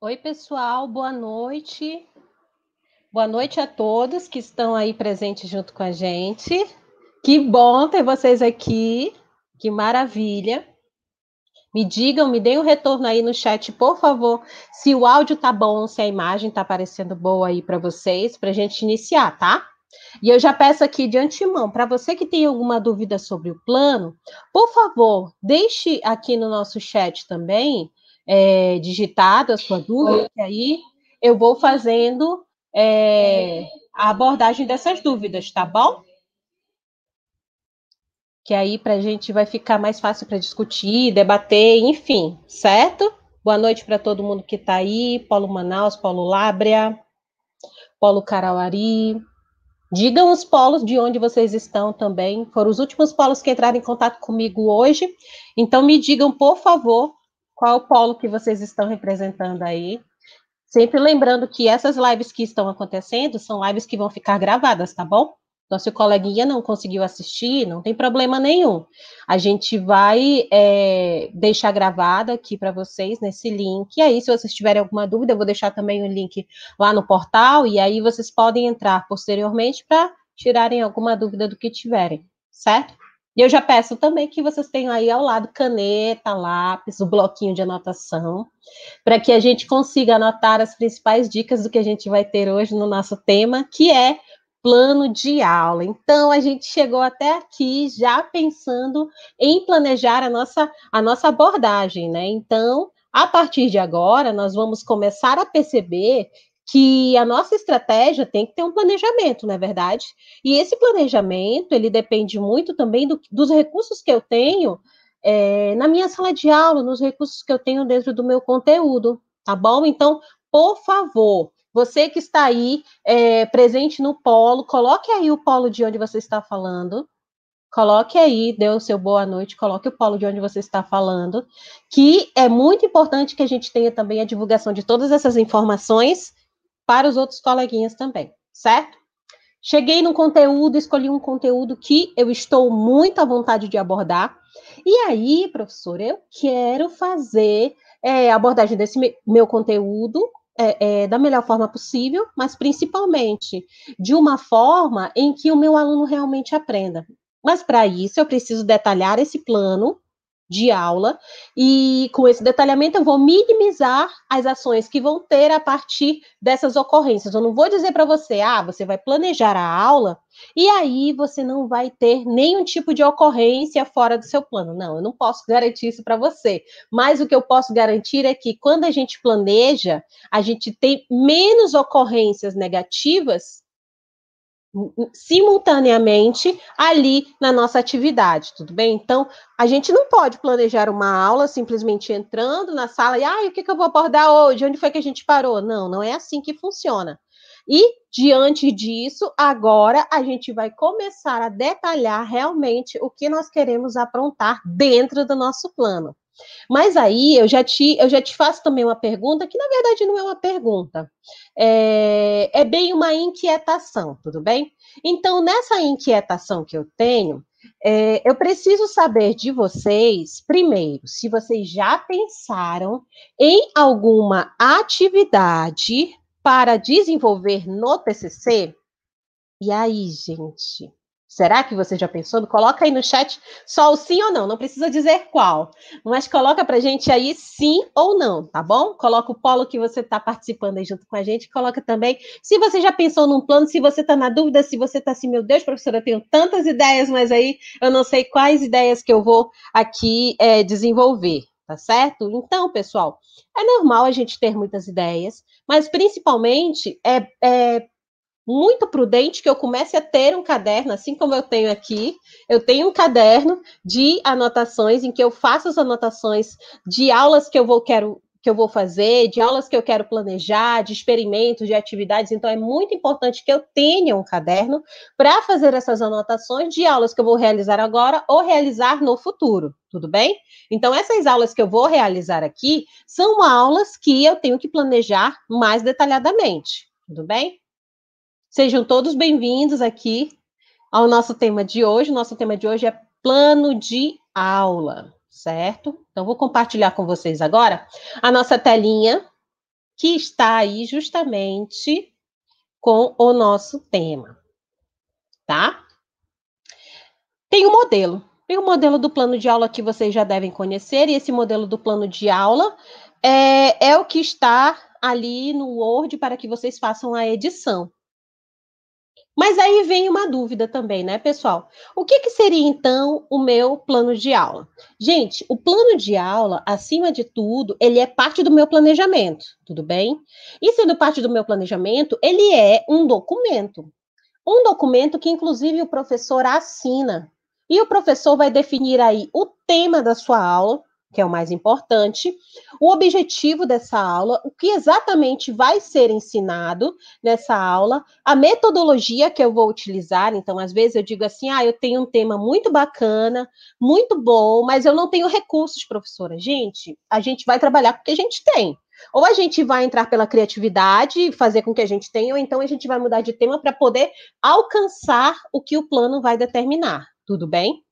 Oi, pessoal, boa noite. Boa noite a todos que estão aí presentes junto com a gente. Que bom ter vocês aqui. Que maravilha. Me digam, me deem um retorno aí no chat, por favor, se o áudio tá bom, se a imagem tá aparecendo boa aí para vocês, para a gente iniciar, tá? E eu já peço aqui de antemão, para você que tem alguma dúvida sobre o plano, por favor, deixe aqui no nosso chat também, é, digitado a sua dúvida, que aí eu vou fazendo é, a abordagem dessas dúvidas, tá bom? Que aí para a gente vai ficar mais fácil para discutir, debater, enfim, certo? Boa noite para todo mundo que está aí, Paulo Manaus, Paulo Lábrea, Paulo Carauari, Digam os polos de onde vocês estão também. Foram os últimos polos que entraram em contato comigo hoje. Então, me digam, por favor, qual polo que vocês estão representando aí. Sempre lembrando que essas lives que estão acontecendo são lives que vão ficar gravadas, tá bom? Então, se o coleguinha não conseguiu assistir, não tem problema nenhum. A gente vai é, deixar gravada aqui para vocês nesse link. E aí, se vocês tiverem alguma dúvida, eu vou deixar também o link lá no portal. E aí, vocês podem entrar posteriormente para tirarem alguma dúvida do que tiverem, certo? E eu já peço também que vocês tenham aí ao lado caneta, lápis, o bloquinho de anotação, para que a gente consiga anotar as principais dicas do que a gente vai ter hoje no nosso tema, que é plano de aula. Então, a gente chegou até aqui já pensando em planejar a nossa, a nossa abordagem, né? Então, a partir de agora, nós vamos começar a perceber que a nossa estratégia tem que ter um planejamento, não é verdade? E esse planejamento, ele depende muito também do, dos recursos que eu tenho é, na minha sala de aula, nos recursos que eu tenho dentro do meu conteúdo, tá bom? Então, por favor, você que está aí é, presente no polo, coloque aí o polo de onde você está falando. Coloque aí, dê o seu boa noite, coloque o polo de onde você está falando, que é muito importante que a gente tenha também a divulgação de todas essas informações para os outros coleguinhas também, certo? Cheguei no conteúdo, escolhi um conteúdo que eu estou muito à vontade de abordar. E aí, professor, eu quero fazer é, a abordagem desse meu conteúdo é, é, da melhor forma possível, mas principalmente de uma forma em que o meu aluno realmente aprenda. Mas para isso eu preciso detalhar esse plano de aula, e com esse detalhamento eu vou minimizar as ações que vão ter a partir dessas ocorrências. Eu não vou dizer para você, ah, você vai planejar a aula e aí você não vai ter nenhum tipo de ocorrência fora do seu plano. Não, eu não posso garantir isso para você. Mas o que eu posso garantir é que quando a gente planeja, a gente tem menos ocorrências negativas simultaneamente ali na nossa atividade, tudo bem? Então, a gente não pode planejar uma aula simplesmente entrando na sala e, ah, o que, que eu vou abordar hoje? Onde foi que a gente parou? Não, não é assim que funciona. E, diante disso, agora a gente vai começar a detalhar realmente o que nós queremos aprontar dentro do nosso plano. Mas aí eu já te, eu já te faço também uma pergunta, que na verdade não é uma pergunta, é, é bem uma inquietação, tudo bem? Então, nessa inquietação que eu tenho, é, eu preciso saber de vocês, primeiro, se vocês já pensaram em alguma atividade para desenvolver no TCC. E aí, gente? Será que você já pensou? Coloca aí no chat só o sim ou não, não precisa dizer qual, mas coloca pra gente aí sim ou não, tá bom? Coloca o polo que você está participando aí junto com a gente, coloca também se você já pensou num plano, se você está na dúvida, se você está assim, meu Deus, professora, eu tenho tantas ideias, mas aí eu não sei quais ideias que eu vou aqui é, desenvolver, tá certo? Então, pessoal, é normal a gente ter muitas ideias, mas principalmente é, é muito prudente que eu comece a ter um caderno, assim como eu tenho aqui. Eu tenho um caderno de anotações em que eu faço as anotações de aulas que eu vou quero que eu vou fazer, de aulas que eu quero planejar, de experimentos, de atividades. Então é muito importante que eu tenha um caderno para fazer essas anotações de aulas que eu vou realizar agora ou realizar no futuro. Tudo bem? Então, essas aulas que eu vou realizar aqui são aulas que eu tenho que planejar mais detalhadamente. Tudo bem? Sejam todos bem-vindos aqui ao nosso tema de hoje. Nosso tema de hoje é plano de aula, certo? Então, vou compartilhar com vocês agora a nossa telinha que está aí justamente com o nosso tema, tá? Tem um modelo. Tem um modelo do plano de aula que vocês já devem conhecer, e esse modelo do plano de aula é, é o que está ali no Word para que vocês façam a edição. Mas aí vem uma dúvida também, né, pessoal? O que, que, seria então o meu plano de aula? Gente, o plano de aula, acima de tudo, ele é parte do meu planejamento, tudo bem? E sendo parte do meu planejamento, ele é um documento. Um documento que, inclusive, o professor assina. E o professor vai definir aí o tema da sua aula, que é o mais importante, o objetivo dessa aula, o que exatamente vai ser ensinado nessa aula, a metodologia que eu vou utilizar. Então, às vezes eu digo assim: ah, eu tenho um tema muito bacana, muito bom, mas eu não tenho recursos, professora. Gente, a gente vai trabalhar com o que a gente tem. Ou a gente vai entrar pela criatividade, fazer com que a gente tenha, ou então a gente vai mudar de tema para poder alcançar o que o plano vai determinar. Tudo bem?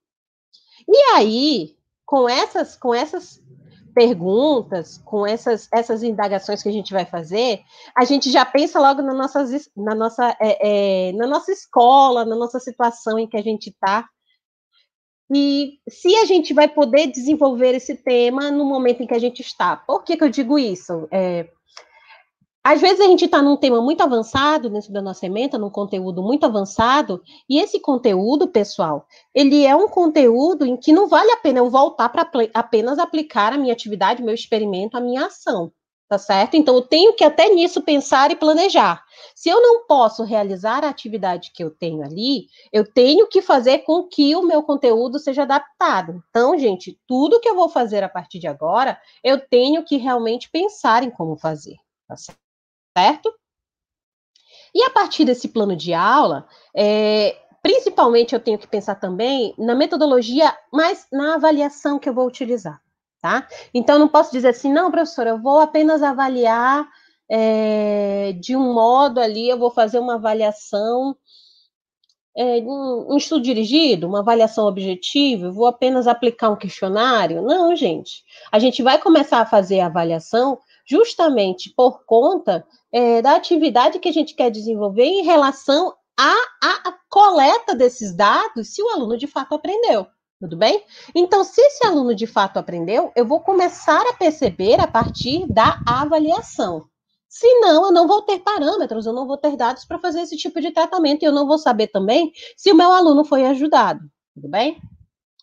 E aí, com essas, com essas perguntas, com essas, essas indagações que a gente vai fazer, a gente já pensa logo na, nossas, na, nossa, é, é, na nossa escola, na nossa situação em que a gente está. E se a gente vai poder desenvolver esse tema no momento em que a gente está. Por que, que eu digo isso? É, às vezes a gente está num tema muito avançado dentro da nossa ementa, num conteúdo muito avançado, e esse conteúdo, pessoal, ele é um conteúdo em que não vale a pena eu voltar para apenas aplicar a minha atividade, meu experimento, a minha ação, tá certo? Então eu tenho que até nisso pensar e planejar. Se eu não posso realizar a atividade que eu tenho ali, eu tenho que fazer com que o meu conteúdo seja adaptado. Então, gente, tudo que eu vou fazer a partir de agora, eu tenho que realmente pensar em como fazer, tá certo? Certo? E a partir desse plano de aula, é, principalmente eu tenho que pensar também na metodologia, mas na avaliação que eu vou utilizar, tá? Então, não posso dizer assim, não, professora, eu vou apenas avaliar é, de um modo ali, eu vou fazer uma avaliação, é, um, um estudo dirigido, uma avaliação objetiva, eu vou apenas aplicar um questionário. Não, gente. A gente vai começar a fazer a avaliação justamente por conta é, da atividade que a gente quer desenvolver em relação à, à, coleta desses dados, se o aluno de fato aprendeu. Tudo bem? Então, se esse aluno de fato aprendeu, eu vou começar a perceber a partir da avaliação. Se não, eu não vou ter parâmetros, eu não vou ter dados para fazer esse tipo de tratamento, e eu não vou saber também se o meu aluno foi ajudado. Tudo bem?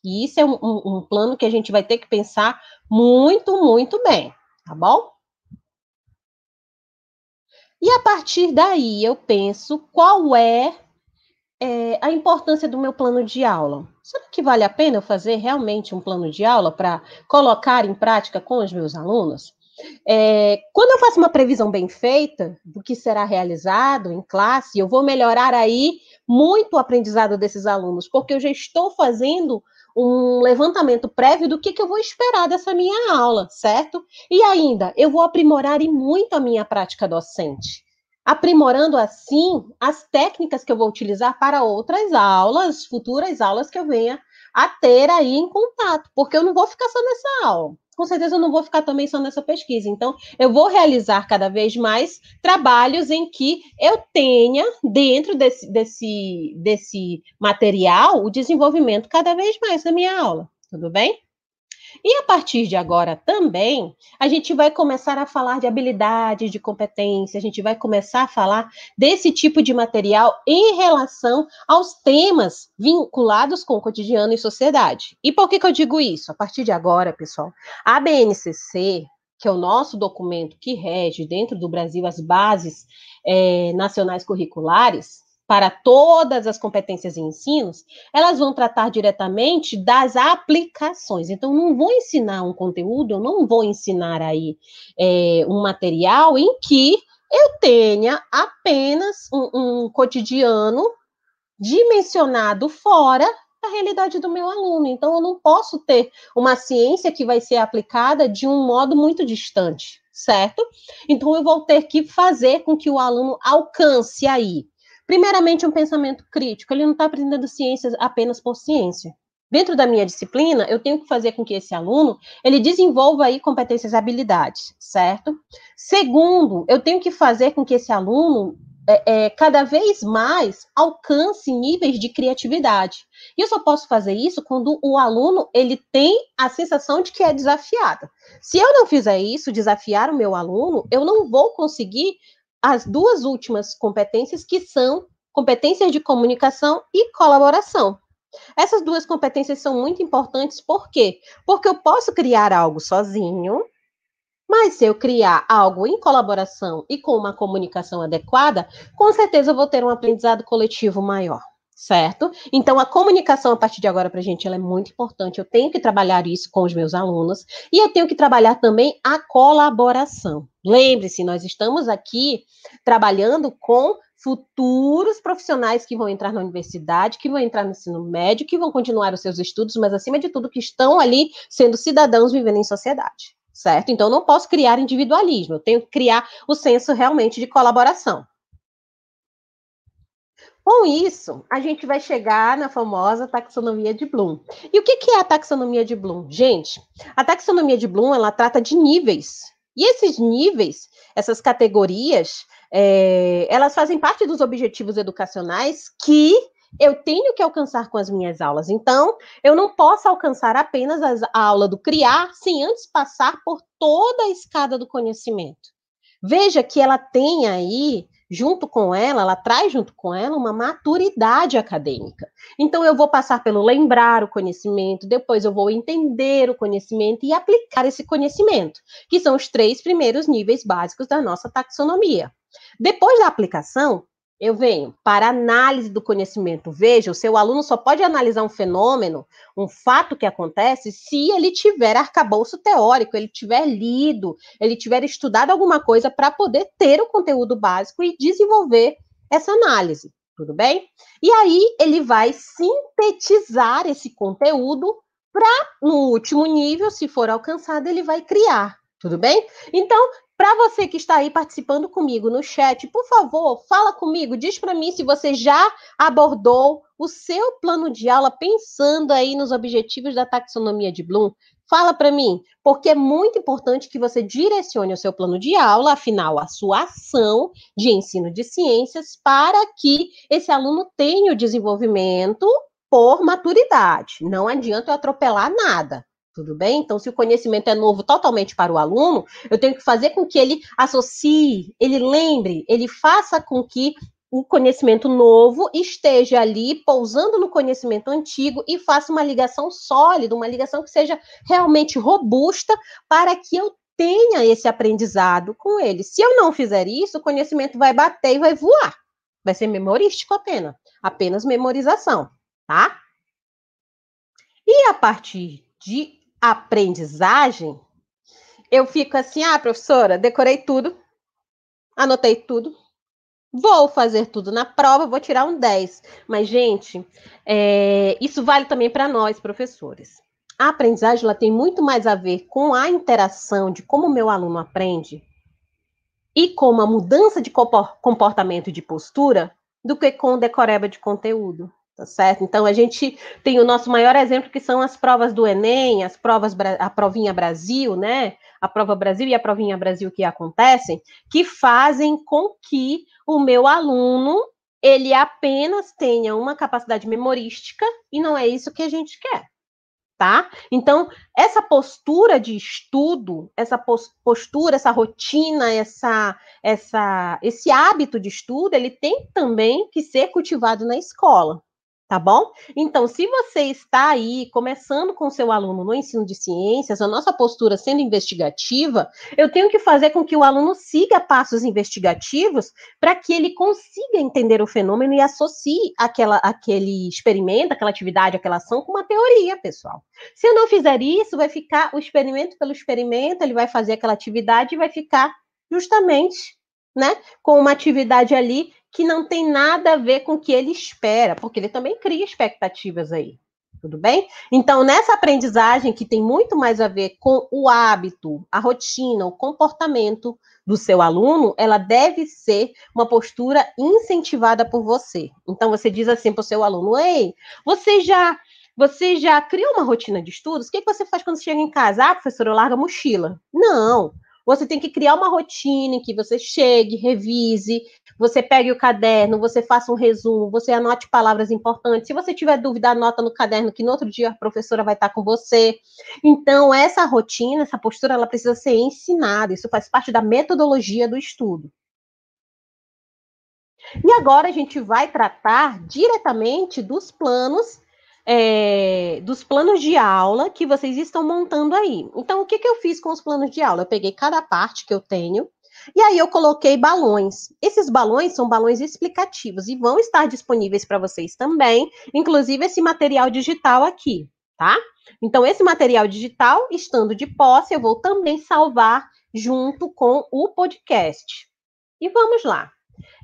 E isso é um, um, um plano que a gente vai ter que pensar muito, muito bem, tá bom? E a partir daí eu penso qual é, é, a importância do meu plano de aula. Será que vale a pena eu fazer realmente um plano de aula para colocar em prática com os meus alunos? É, quando eu faço uma previsão bem feita do que será realizado em classe, eu vou melhorar aí muito o aprendizado desses alunos, porque eu já estou fazendo um levantamento prévio do que, que eu vou esperar dessa minha aula, certo? E ainda, eu vou aprimorar e muito a minha prática docente, aprimorando assim as técnicas que eu vou utilizar para outras aulas, futuras aulas que eu venha a ter aí em contato, porque eu não vou ficar só nessa aula com certeza eu não vou ficar também só nessa pesquisa. Então, eu vou realizar cada vez mais trabalhos em que eu tenha, dentro desse, desse, desse material, o desenvolvimento cada vez mais da minha aula. Tudo bem? E a partir de agora também, a gente vai começar a falar de habilidades, de competência, a gente vai começar a falar desse tipo de material em relação aos temas vinculados com o cotidiano e sociedade. E por que, que eu digo isso? A partir de agora, pessoal, a BNCC, que é o nosso documento que rege dentro do Brasil as bases é, nacionais curriculares, para todas as competências e ensinos, elas vão tratar diretamente das aplicações. Então, não vou ensinar um conteúdo, eu não vou ensinar aí é, um material em que eu tenha apenas um, um cotidiano dimensionado fora da realidade do meu aluno. Então, eu não posso ter uma ciência que vai ser aplicada de um modo muito distante, certo? Então, eu vou ter que fazer com que o aluno alcance aí Primeiramente, um pensamento crítico. Ele não está aprendendo ciências apenas por ciência. dentro da minha disciplina, eu tenho que fazer com que esse aluno ele desenvolva aí competências e habilidades, certo? Segundo, eu tenho que fazer com que esse aluno é, é, cada vez mais alcance níveis de criatividade. E eu só posso fazer isso quando o aluno ele tem a sensação de que é desafiado. Se eu não fizer isso, desafiar o meu aluno, eu não vou conseguir as duas últimas competências que são competências de comunicação e colaboração. Essas duas competências são muito importantes, por quê? Porque eu posso criar algo sozinho, mas se eu criar algo em colaboração e com uma comunicação adequada, com certeza eu vou ter um aprendizado coletivo maior, certo? Então, a comunicação a partir de agora para a gente ela é muito importante. Eu tenho que trabalhar isso com os meus alunos e eu tenho que trabalhar também a colaboração. Lembre-se, nós estamos aqui trabalhando com futuros profissionais que vão entrar na universidade, que vão entrar no ensino médio, que vão continuar os seus estudos, mas acima de tudo que estão ali sendo cidadãos vivendo em sociedade, certo? Então não posso criar individualismo, eu tenho que criar o senso realmente de colaboração. Com isso, a gente vai chegar na famosa taxonomia de Bloom. E o que, é a taxonomia de Bloom? Gente, a taxonomia de Bloom, ela trata de níveis. E esses níveis, essas categorias, é, elas fazem parte dos objetivos educacionais que eu tenho que alcançar com as minhas aulas. Então, eu não posso alcançar apenas a aula do criar sem antes passar por toda a escada do conhecimento. Veja que ela tem aí, junto com ela, ela traz junto com ela uma maturidade acadêmica. Então, eu vou passar pelo lembrar o conhecimento, depois eu vou entender o conhecimento e aplicar esse conhecimento, que são os três primeiros níveis básicos da nossa taxonomia. Depois da aplicação, eu venho para análise do conhecimento. Veja, o seu aluno só pode analisar um fenômeno, um fato que acontece, se ele tiver arcabouço teórico, ele tiver lido, ele tiver estudado alguma coisa para poder ter o conteúdo básico e desenvolver essa análise. Tudo bem? E aí ele vai sintetizar esse conteúdo para, no último nível, se for alcançado, ele vai criar. Tudo bem? Então, para você que está aí participando comigo no chat, por favor, fala comigo, diz para mim se você já abordou o seu plano de aula pensando aí nos objetivos da taxonomia de Bloom. Fala para mim, porque é muito importante que você direcione o seu plano de aula, afinal, a sua ação de ensino de ciências, para que esse aluno tenha o desenvolvimento por maturidade. Não adianta eu atropelar nada. Tudo bem? Então, se o conhecimento é novo totalmente para o aluno, eu tenho que fazer com que ele associe, ele lembre, ele faça com que o conhecimento novo esteja ali pousando no conhecimento antigo e faça uma ligação sólida, uma ligação que seja realmente robusta para que eu tenha esse aprendizado com ele. Se eu não fizer isso, o conhecimento vai bater e vai voar. Vai ser memorístico apenas, apenas memorização, tá? E a partir de aprendizagem, eu fico assim, ah, professora, decorei tudo, anotei tudo, vou fazer tudo na prova, vou tirar um 10. Mas, gente, é, isso vale também para nós, professores. A aprendizagem ela tem muito mais a ver com a interação de como o meu aluno aprende e com a mudança de comportamento e de postura do que com decoreba de conteúdo. Tá certo? Então a gente tem o nosso maior exemplo que são as provas do Enem, as provas a provinha Brasil, né? A prova Brasil e a provinha Brasil que acontecem, que fazem com que o meu aluno ele apenas tenha uma capacidade memorística e não é isso que a gente quer tá? Então, essa postura de estudo, essa postura, essa rotina, essa, essa, esse hábito de estudo, ele tem também que ser cultivado na escola, Tá bom? Então, se você está aí começando com seu aluno no ensino de ciências, a nossa postura sendo investigativa, eu tenho que fazer com que o aluno siga passos investigativos para que ele consiga entender o fenômeno e associe aquela, aquele experimento, aquela atividade, aquela ação com uma teoria, pessoal. Se eu não fizer isso, vai ficar o experimento pelo experimento, ele vai fazer aquela atividade e vai ficar justamente né, com uma atividade ali que não tem nada a ver com o que ele espera, porque ele também cria expectativas aí. Tudo bem? Então, nessa aprendizagem que tem muito mais a ver com o hábito, a rotina, o comportamento do seu aluno, ela deve ser uma postura incentivada por você. Então, você diz assim para o seu aluno: Ei, você já Você já criou uma rotina de estudos? O que, que você faz quando chega em casa? Ah, professora, eu largo a mochila. Não. Você tem que criar uma rotina em que você chegue, revise, você pegue o caderno, você faça um resumo, você anote palavras importantes. Se você tiver dúvida, anota no caderno que no outro dia a professora vai estar com você. Então, essa rotina, essa postura, ela precisa ser ensinada. Isso faz parte da metodologia do estudo. E agora a gente vai tratar diretamente dos planos é, dos planos de aula que vocês estão montando aí. Então, o que, que eu fiz com os planos de aula? Eu peguei cada parte que eu tenho e aí eu coloquei balões. Esses balões são balões explicativos e vão estar disponíveis para vocês também, inclusive esse material digital aqui, tá? Então, esse material digital, estando de posse, eu vou também salvar junto com o podcast. E vamos lá.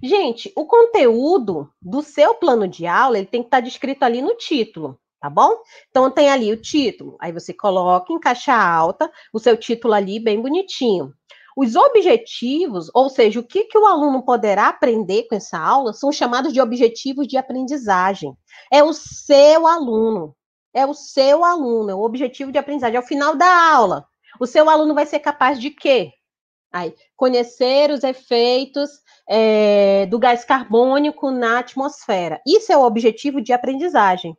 Gente, o conteúdo do seu plano de aula, ele tem que estar descrito ali no título, tá bom? Então tem ali o título, aí você coloca em caixa alta o seu título ali bem bonitinho. Os objetivos, ou seja, o que, que o aluno poderá aprender com essa aula, são chamados de objetivos de aprendizagem. É o seu aluno, é o seu aluno, é o objetivo de aprendizagem. Ao final da aula, o seu aluno vai ser capaz de quê? Aí, conhecer os efeitos é, do gás carbônico na atmosfera. Isso é o objetivo de aprendizagem.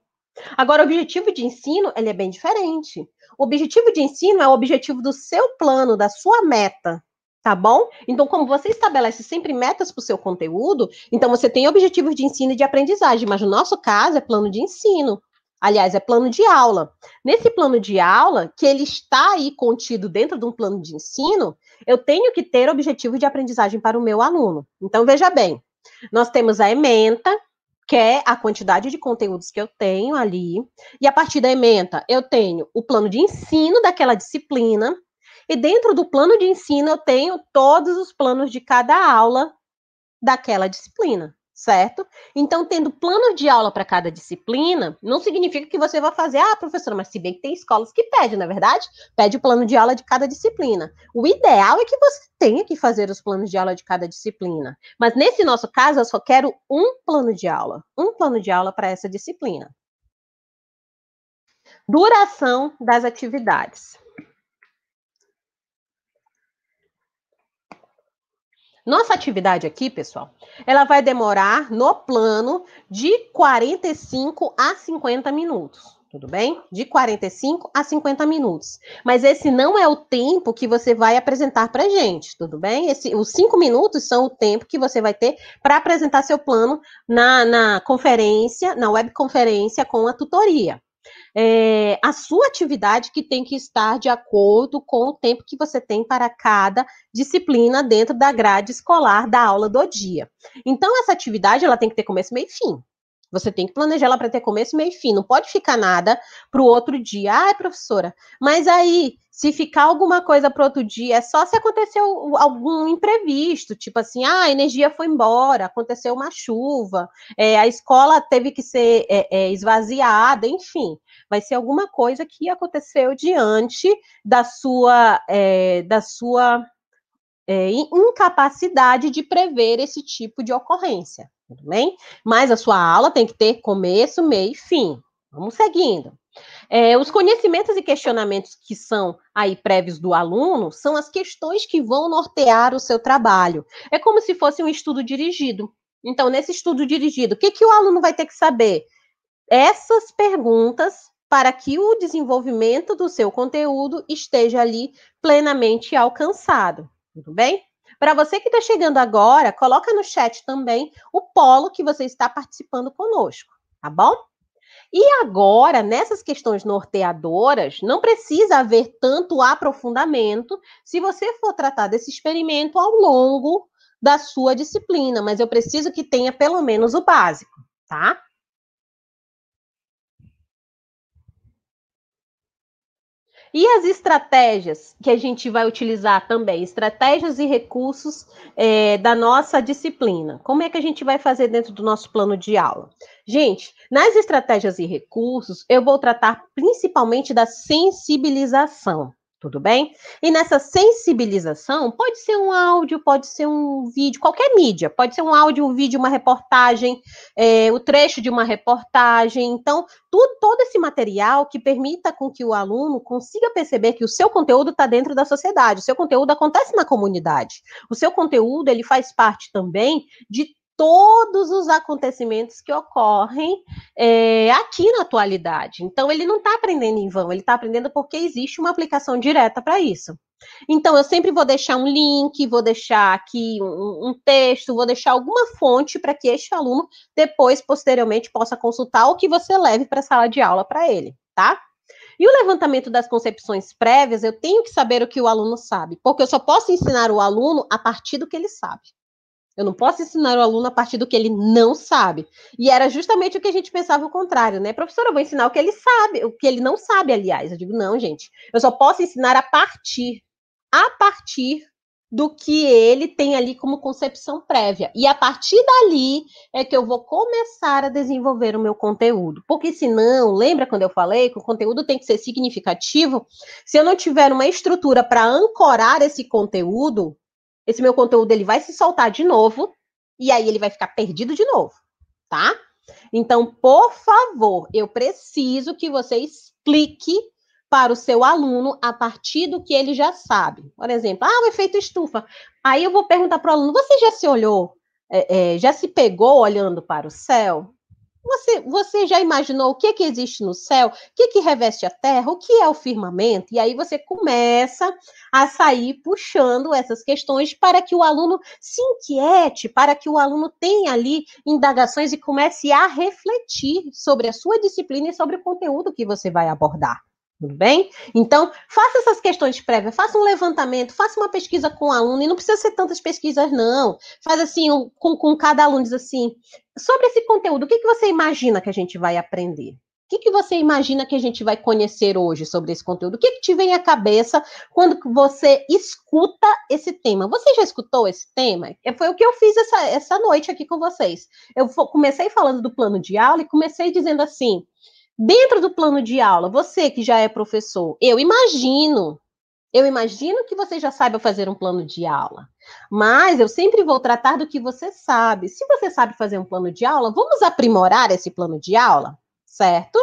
Agora, o objetivo de ensino, ele é bem diferente. O objetivo de ensino é o objetivo do seu plano, da sua meta, tá bom? Então, como você estabelece sempre metas para o seu conteúdo, então você tem objetivos de ensino e de aprendizagem, mas no nosso caso é plano de ensino. Aliás, é plano de aula. Nesse plano de aula, que ele está aí contido dentro de um plano de ensino, eu tenho que ter objetivo de aprendizagem para o meu aluno. Então, veja bem, nós temos a ementa, que é a quantidade de conteúdos que eu tenho ali, e a partir da ementa, eu tenho o plano de ensino daquela disciplina, e dentro do plano de ensino, eu tenho todos os planos de cada aula daquela disciplina certo? Então, tendo plano de aula para cada disciplina, não significa que você vai fazer, ah, professora, mas se bem que tem escolas que pedem, na é verdade? Pede o plano de aula de cada disciplina. O ideal é que você tenha que fazer os planos de aula de cada disciplina. Mas nesse nosso caso, eu só quero um plano de aula, um plano de aula para essa disciplina. Duração das atividades. Nossa atividade aqui, pessoal, ela vai demorar no plano de 45 a 50 minutos. Tudo bem? De 45 a 50 minutos. Mas esse não é o tempo que você vai apresentar para gente, tudo bem? Esse, os cinco minutos são o tempo que você vai ter para apresentar seu plano na, na conferência, na webconferência com a tutoria é, a sua atividade que tem que estar de acordo com o tempo que você tem para cada disciplina dentro da grade escolar da aula do dia. Então, essa atividade ela tem que ter começo, meio e fim. Você tem que planejar ela para ter começo, meio e fim. Não pode ficar nada para o outro dia. Ai, professora, mas aí, se ficar alguma coisa para outro dia, é só se aconteceu algum imprevisto, tipo assim, ah, a energia foi embora, aconteceu uma chuva, é, a escola teve que ser é, é, esvaziada, enfim. Vai ser alguma coisa que aconteceu diante da sua, é, da sua é, incapacidade de prever esse tipo de ocorrência tudo bem? Mas a sua aula tem que ter começo, meio e fim. Vamos seguindo. É, os conhecimentos e questionamentos que são aí prévios do aluno são as questões que vão nortear o seu trabalho. É como se fosse um estudo dirigido. Então, nesse estudo dirigido, o que, que o aluno vai ter que saber? Essas perguntas para que o desenvolvimento do seu conteúdo esteja ali plenamente alcançado. Tudo bem? Para você que está chegando agora, coloca no chat também o polo que você está participando conosco, tá bom? E agora, nessas questões norteadoras, não precisa haver tanto aprofundamento se você for tratar desse experimento ao longo da sua disciplina, mas eu preciso que tenha pelo menos o básico, tá? E as estratégias que a gente vai utilizar também, estratégias e recursos é, da nossa disciplina. Como é que a gente vai fazer dentro do nosso plano de aula? Gente, nas estratégias e recursos, eu vou tratar principalmente da sensibilização, Tudo bem? E nessa sensibilização, pode ser um áudio, pode ser um vídeo, qualquer mídia, pode ser um áudio, um vídeo, uma reportagem, é, o trecho de uma reportagem. Então, tudo, todo esse material que permita com que o aluno consiga perceber que o seu conteúdo está dentro da sociedade, o seu conteúdo acontece na comunidade, o seu conteúdo ele faz parte também de todos os acontecimentos que ocorrem é, aqui na atualidade. Então, ele não está aprendendo em vão, ele está aprendendo porque existe uma aplicação direta para isso. Então, eu sempre vou deixar um link, vou deixar aqui um, um texto, vou deixar alguma fonte para que este aluno depois, posteriormente, possa consultar o que você leve para a sala de aula para ele, tá? E o levantamento das concepções prévias, eu tenho que saber o que o aluno sabe, porque eu só posso ensinar o aluno a partir do que ele sabe. Eu não posso ensinar o aluno a partir do que ele não sabe. E era justamente o que a gente pensava o contrário, né? Professora, eu vou ensinar o que ele sabe, o que ele não sabe, aliás. Eu digo, não, gente. Eu só posso ensinar a partir, a partir do que ele tem ali como concepção prévia. E a partir dali é que eu vou começar a desenvolver o meu conteúdo. Porque senão, lembra quando eu falei que o conteúdo tem que ser significativo? Se eu não tiver uma estrutura para ancorar esse conteúdo, esse meu conteúdo ele vai se soltar de novo e aí ele vai ficar perdido de novo, tá? Então, por favor, eu preciso que você explique para o seu aluno a partir do que ele já sabe. Por exemplo, ah, o efeito estufa. Aí eu vou perguntar para o aluno: você já se olhou, é, é, já se pegou olhando para o céu? Você, você já imaginou o que, que existe no céu? O que, que reveste a terra? O que é o firmamento? E aí você começa a sair puxando essas questões para que o aluno se inquiete, para que o aluno tenha ali indagações e comece a refletir sobre a sua disciplina e sobre o conteúdo que você vai abordar. Tudo bem? Então, faça essas questões prévias, faça um levantamento, faça uma pesquisa com o aluno, e não precisa ser tantas pesquisas, não. Faz assim, um, com, com cada aluno, diz assim, sobre esse conteúdo, o que, que você imagina que a gente vai aprender? O que, que você imagina que a gente vai conhecer hoje sobre esse conteúdo? O que, que te vem à cabeça quando você escuta esse tema? Você já escutou esse tema? É, foi o que eu fiz essa, essa noite aqui com vocês. Eu comecei falando do plano de aula e comecei dizendo assim: Dentro do plano de aula, você que já é professor, eu imagino, eu imagino que você já saiba fazer um plano de aula. Mas eu sempre vou tratar do que você sabe. Se você sabe fazer um plano de aula, vamos aprimorar esse plano de aula, certo?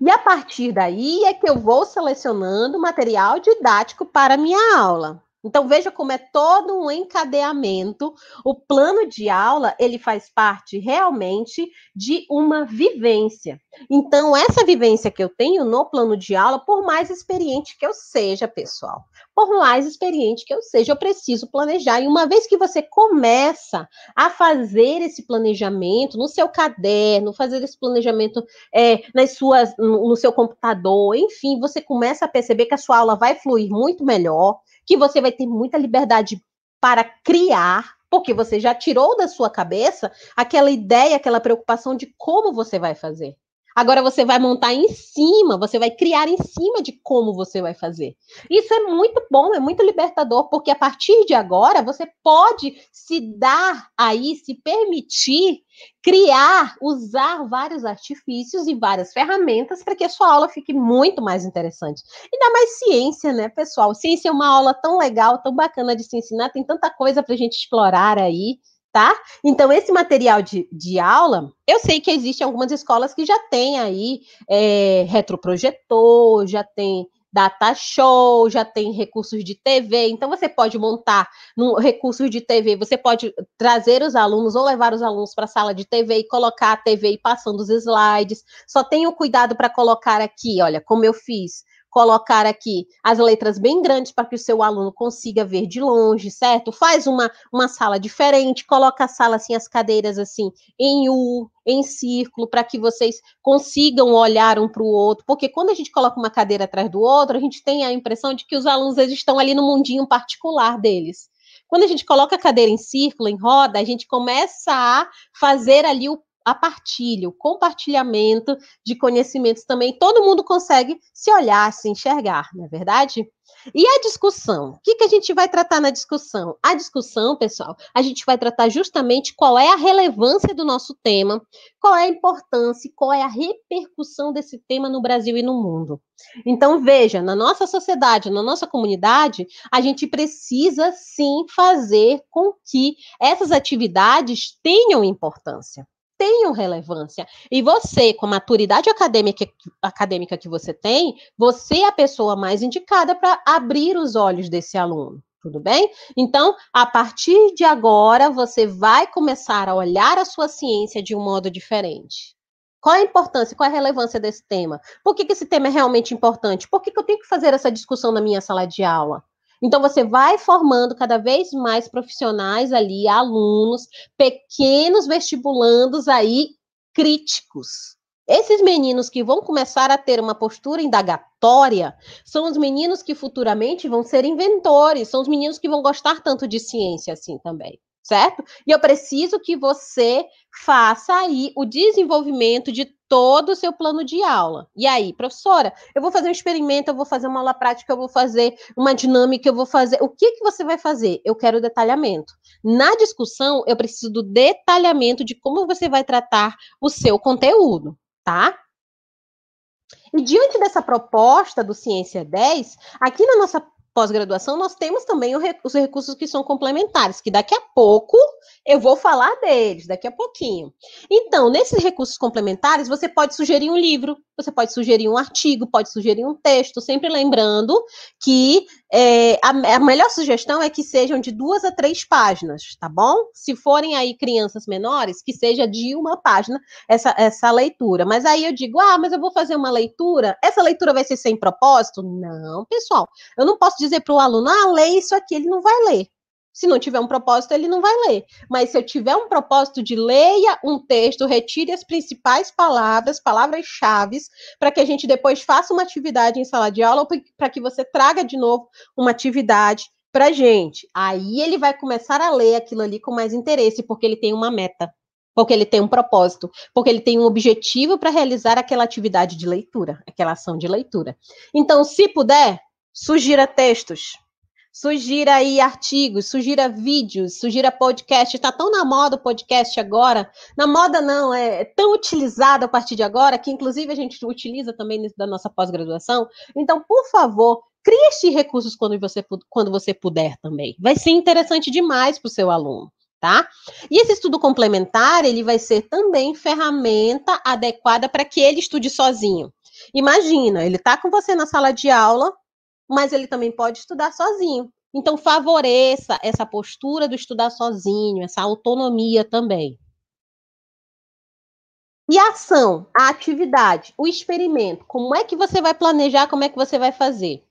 E a partir daí é que eu vou selecionando material didático para minha aula. Então veja como é todo um encadeamento. O plano de aula, ele faz parte realmente de uma vivência. Então essa vivência que eu tenho no plano de aula, por mais experiente que eu seja, pessoal, por mais experiente que eu seja, eu preciso planejar. E uma vez que você começa a fazer esse planejamento no seu caderno, fazer esse planejamento é, nas suas, no, no seu computador, enfim, você começa a perceber que a sua aula vai fluir muito melhor que você vai ter muita liberdade para criar, porque você já tirou da sua cabeça aquela ideia, aquela preocupação de como você vai fazer. Agora você vai montar em cima, você vai criar em cima de como você vai fazer. Isso é muito bom, é muito libertador, porque a partir de agora você pode se dar aí, se permitir criar, usar vários artifícios e várias ferramentas para que a sua aula fique muito mais interessante. E dá mais ciência, né, pessoal? Ciência é uma aula tão legal, tão bacana de se ensinar, tem tanta coisa para a gente explorar aí tá? Então, esse material de, de aula, eu sei que existem algumas escolas que já têm aí é, retroprojetor, já tem data show, já tem recursos de TV, então você pode montar no recursos de TV, você pode trazer os alunos ou levar os alunos para a sala de TV e colocar a TV e passando os slides. Só tenha cuidado para colocar aqui, olha, como eu fiz colocar aqui as letras bem grandes para que o seu aluno consiga ver de longe, certo? Faz uma, uma sala diferente, coloca a sala assim, as cadeiras assim, em U, em círculo, para que vocês consigam olhar um para o outro, porque quando a gente coloca uma cadeira atrás do outro, a gente tem a impressão de que os alunos eles estão ali no mundinho particular deles. Quando a gente coloca a cadeira em círculo, em roda, a gente começa a fazer ali o a partilha, o compartilhamento de conhecimentos também, todo mundo consegue se olhar, se enxergar, não é verdade? E a discussão? O que, que a gente vai tratar na discussão? A discussão, pessoal, a gente vai tratar justamente qual é a relevância do nosso tema, qual é a importância, qual é a repercussão desse tema no Brasil e no mundo. Então, veja, na nossa sociedade, na nossa comunidade, a gente precisa sim fazer com que essas atividades tenham importância tenham relevância. E você, com a maturidade acadêmica, acadêmica que você tem, você é a pessoa mais indicada para abrir os olhos desse aluno. Tudo bem? Então, a partir de agora, você vai começar a olhar a sua ciência de um modo diferente. Qual a importância, qual a relevância desse tema? Por que, que esse tema é realmente importante? Por que, que eu tenho que fazer essa discussão na minha sala de aula? Então, você vai formando cada vez mais profissionais ali, alunos, pequenos vestibulandos aí, críticos. Esses meninos que vão começar a ter uma postura indagatória são os meninos que futuramente vão ser inventores, são os meninos que vão gostar tanto de ciência assim também certo? E eu preciso que você faça aí o desenvolvimento de todo o seu plano de aula. E aí, professora, eu vou fazer um experimento, eu vou fazer uma aula prática, eu vou fazer uma dinâmica, eu vou fazer. O que, que você vai fazer? Eu quero detalhamento. Na discussão, eu preciso do detalhamento de como você vai tratar o seu conteúdo, tá? E diante dessa proposta do Ciência 10, aqui na nossa pós-graduação, nós temos também os recursos que são complementares, que daqui a pouco eu vou falar deles, daqui a pouquinho. Então, nesses recursos complementares, você pode sugerir um livro, você pode sugerir um artigo, pode sugerir um texto, sempre lembrando que é, a, a, melhor sugestão é que sejam de duas a três páginas, tá bom? Se forem aí crianças menores, que seja de uma página essa, essa leitura. Mas aí eu digo, ah, mas eu vou fazer uma leitura, essa leitura vai ser sem propósito? Não, pessoal, eu não posso dizer para o aluno, ah, lê isso aqui, ele não vai ler. Se não tiver um propósito, ele não vai ler. Mas se eu tiver um propósito de leia um texto, retire as principais palavras, palavras-chave, para que a gente depois faça uma atividade em sala de aula, para que você traga de novo uma atividade para gente. Aí ele vai começar a ler aquilo ali com mais interesse, porque ele tem uma meta, porque ele tem um propósito, porque ele tem um objetivo para realizar aquela atividade de leitura, aquela ação de leitura. Então, se puder, sugira textos Sugira aí artigos, sugira vídeos, sugira podcast. Está tão na moda o podcast agora. Na moda não, é tão utilizado a partir de agora, que inclusive a gente utiliza também da nossa pós-graduação. Então, por favor, crie estes recursos quando você, quando você puder também. Vai ser interessante demais para o seu aluno. Tá? E esse estudo complementar, ele vai ser também ferramenta adequada para que ele estude sozinho. Imagina, ele está com você na sala de aula, mas ele também pode estudar sozinho. Então, favoreça essa postura do estudar sozinho, essa autonomia também. E a ação, a atividade, o experimento, como é que você vai planejar, como é que você vai fazer?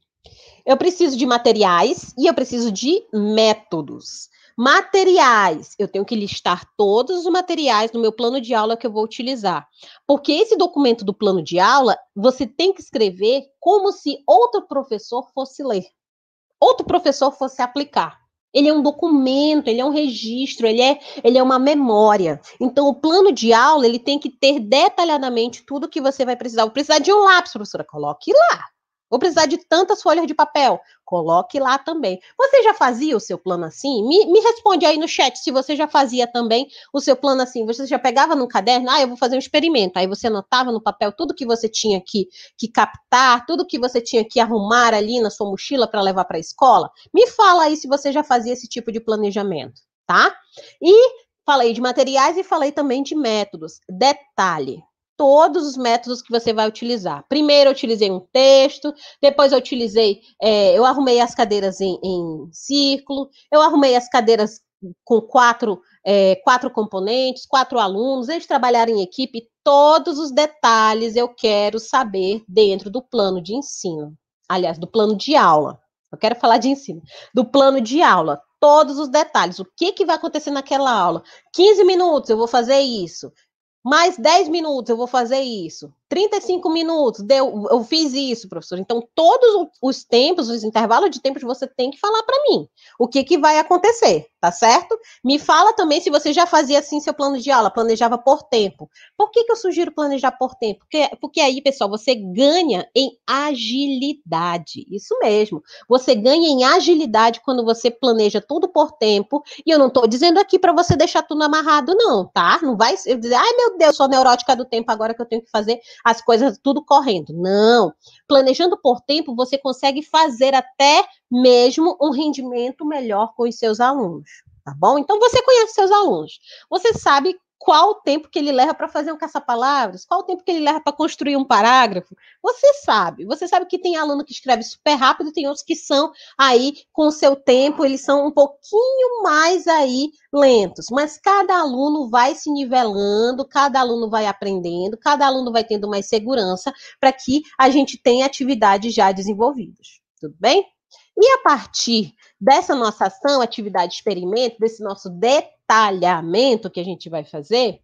Eu preciso de materiais e eu preciso de métodos. Materiais, eu tenho que listar todos os materiais no meu plano de aula que eu vou utilizar. Porque esse documento do plano de aula, você tem que escrever como se outro professor fosse ler, outro professor fosse aplicar. Ele é um documento, ele é um registro, ele é, ele é uma memória. Então, o plano de aula, ele tem que ter detalhadamente tudo que você vai precisar. Vou precisar de um lápis, professora, coloque lá. Vou precisar de tantas folhas de papel. Coloque lá também. Você já fazia o seu plano assim? Me, me responde aí no chat se você já fazia também o seu plano assim. Você já pegava no caderno? Ah, eu vou fazer um experimento. Aí você anotava no papel tudo que você tinha que, que captar, tudo que você tinha que arrumar ali na sua mochila para levar para a escola. Me fala aí se você já fazia esse tipo de planejamento, tá? E falei de materiais e falei também de métodos. Detalhe, todos os métodos que você vai utilizar. Primeiro eu utilizei um texto, depois eu utilizei, é, eu arrumei as cadeiras em, em, círculo, eu arrumei as cadeiras com quatro, é, quatro componentes, quatro alunos, eles trabalharam em equipe, todos os detalhes eu quero saber dentro do plano de ensino. Aliás, do plano de aula. Eu quero falar de ensino. Do plano de aula, todos os detalhes. O que, que vai acontecer naquela aula? 15 minutos eu vou fazer isso mais 10 minutos eu vou fazer isso. 35 minutos, deu, eu fiz isso, professor. Então, todos os tempos, os intervalos de tempos, você tem que falar para mim o que, que vai acontecer, tá certo? Me fala também se você já fazia assim seu plano de aula, planejava por tempo. Por que, que eu sugiro planejar por tempo? Porque, porque aí, pessoal, você ganha em agilidade. Isso mesmo. Você ganha em agilidade quando você planeja tudo por tempo. E eu não estou dizendo aqui para você deixar tudo amarrado, não, tá? Não vai dizer, ai meu Deus, sou neurótica do tempo agora que eu tenho que fazer as coisas tudo correndo. Não. Planejando por tempo, você consegue fazer até mesmo um rendimento melhor com os seus alunos. Tá bom? Então você conhece seus alunos. Você sabe qual o tempo que ele leva para fazer um caça-palavras, qual o tempo que ele leva para construir um parágrafo. Você sabe, você sabe que tem aluno que escreve super rápido, tem outros que são aí com o seu tempo, eles são um pouquinho mais aí lentos, mas cada aluno vai se nivelando, cada aluno vai aprendendo, cada aluno vai tendo mais segurança para que a gente tenha atividades já desenvolvidas. Tudo bem? E a partir dessa nossa ação, atividade experimento, desse nosso detalhamento que a gente vai fazer,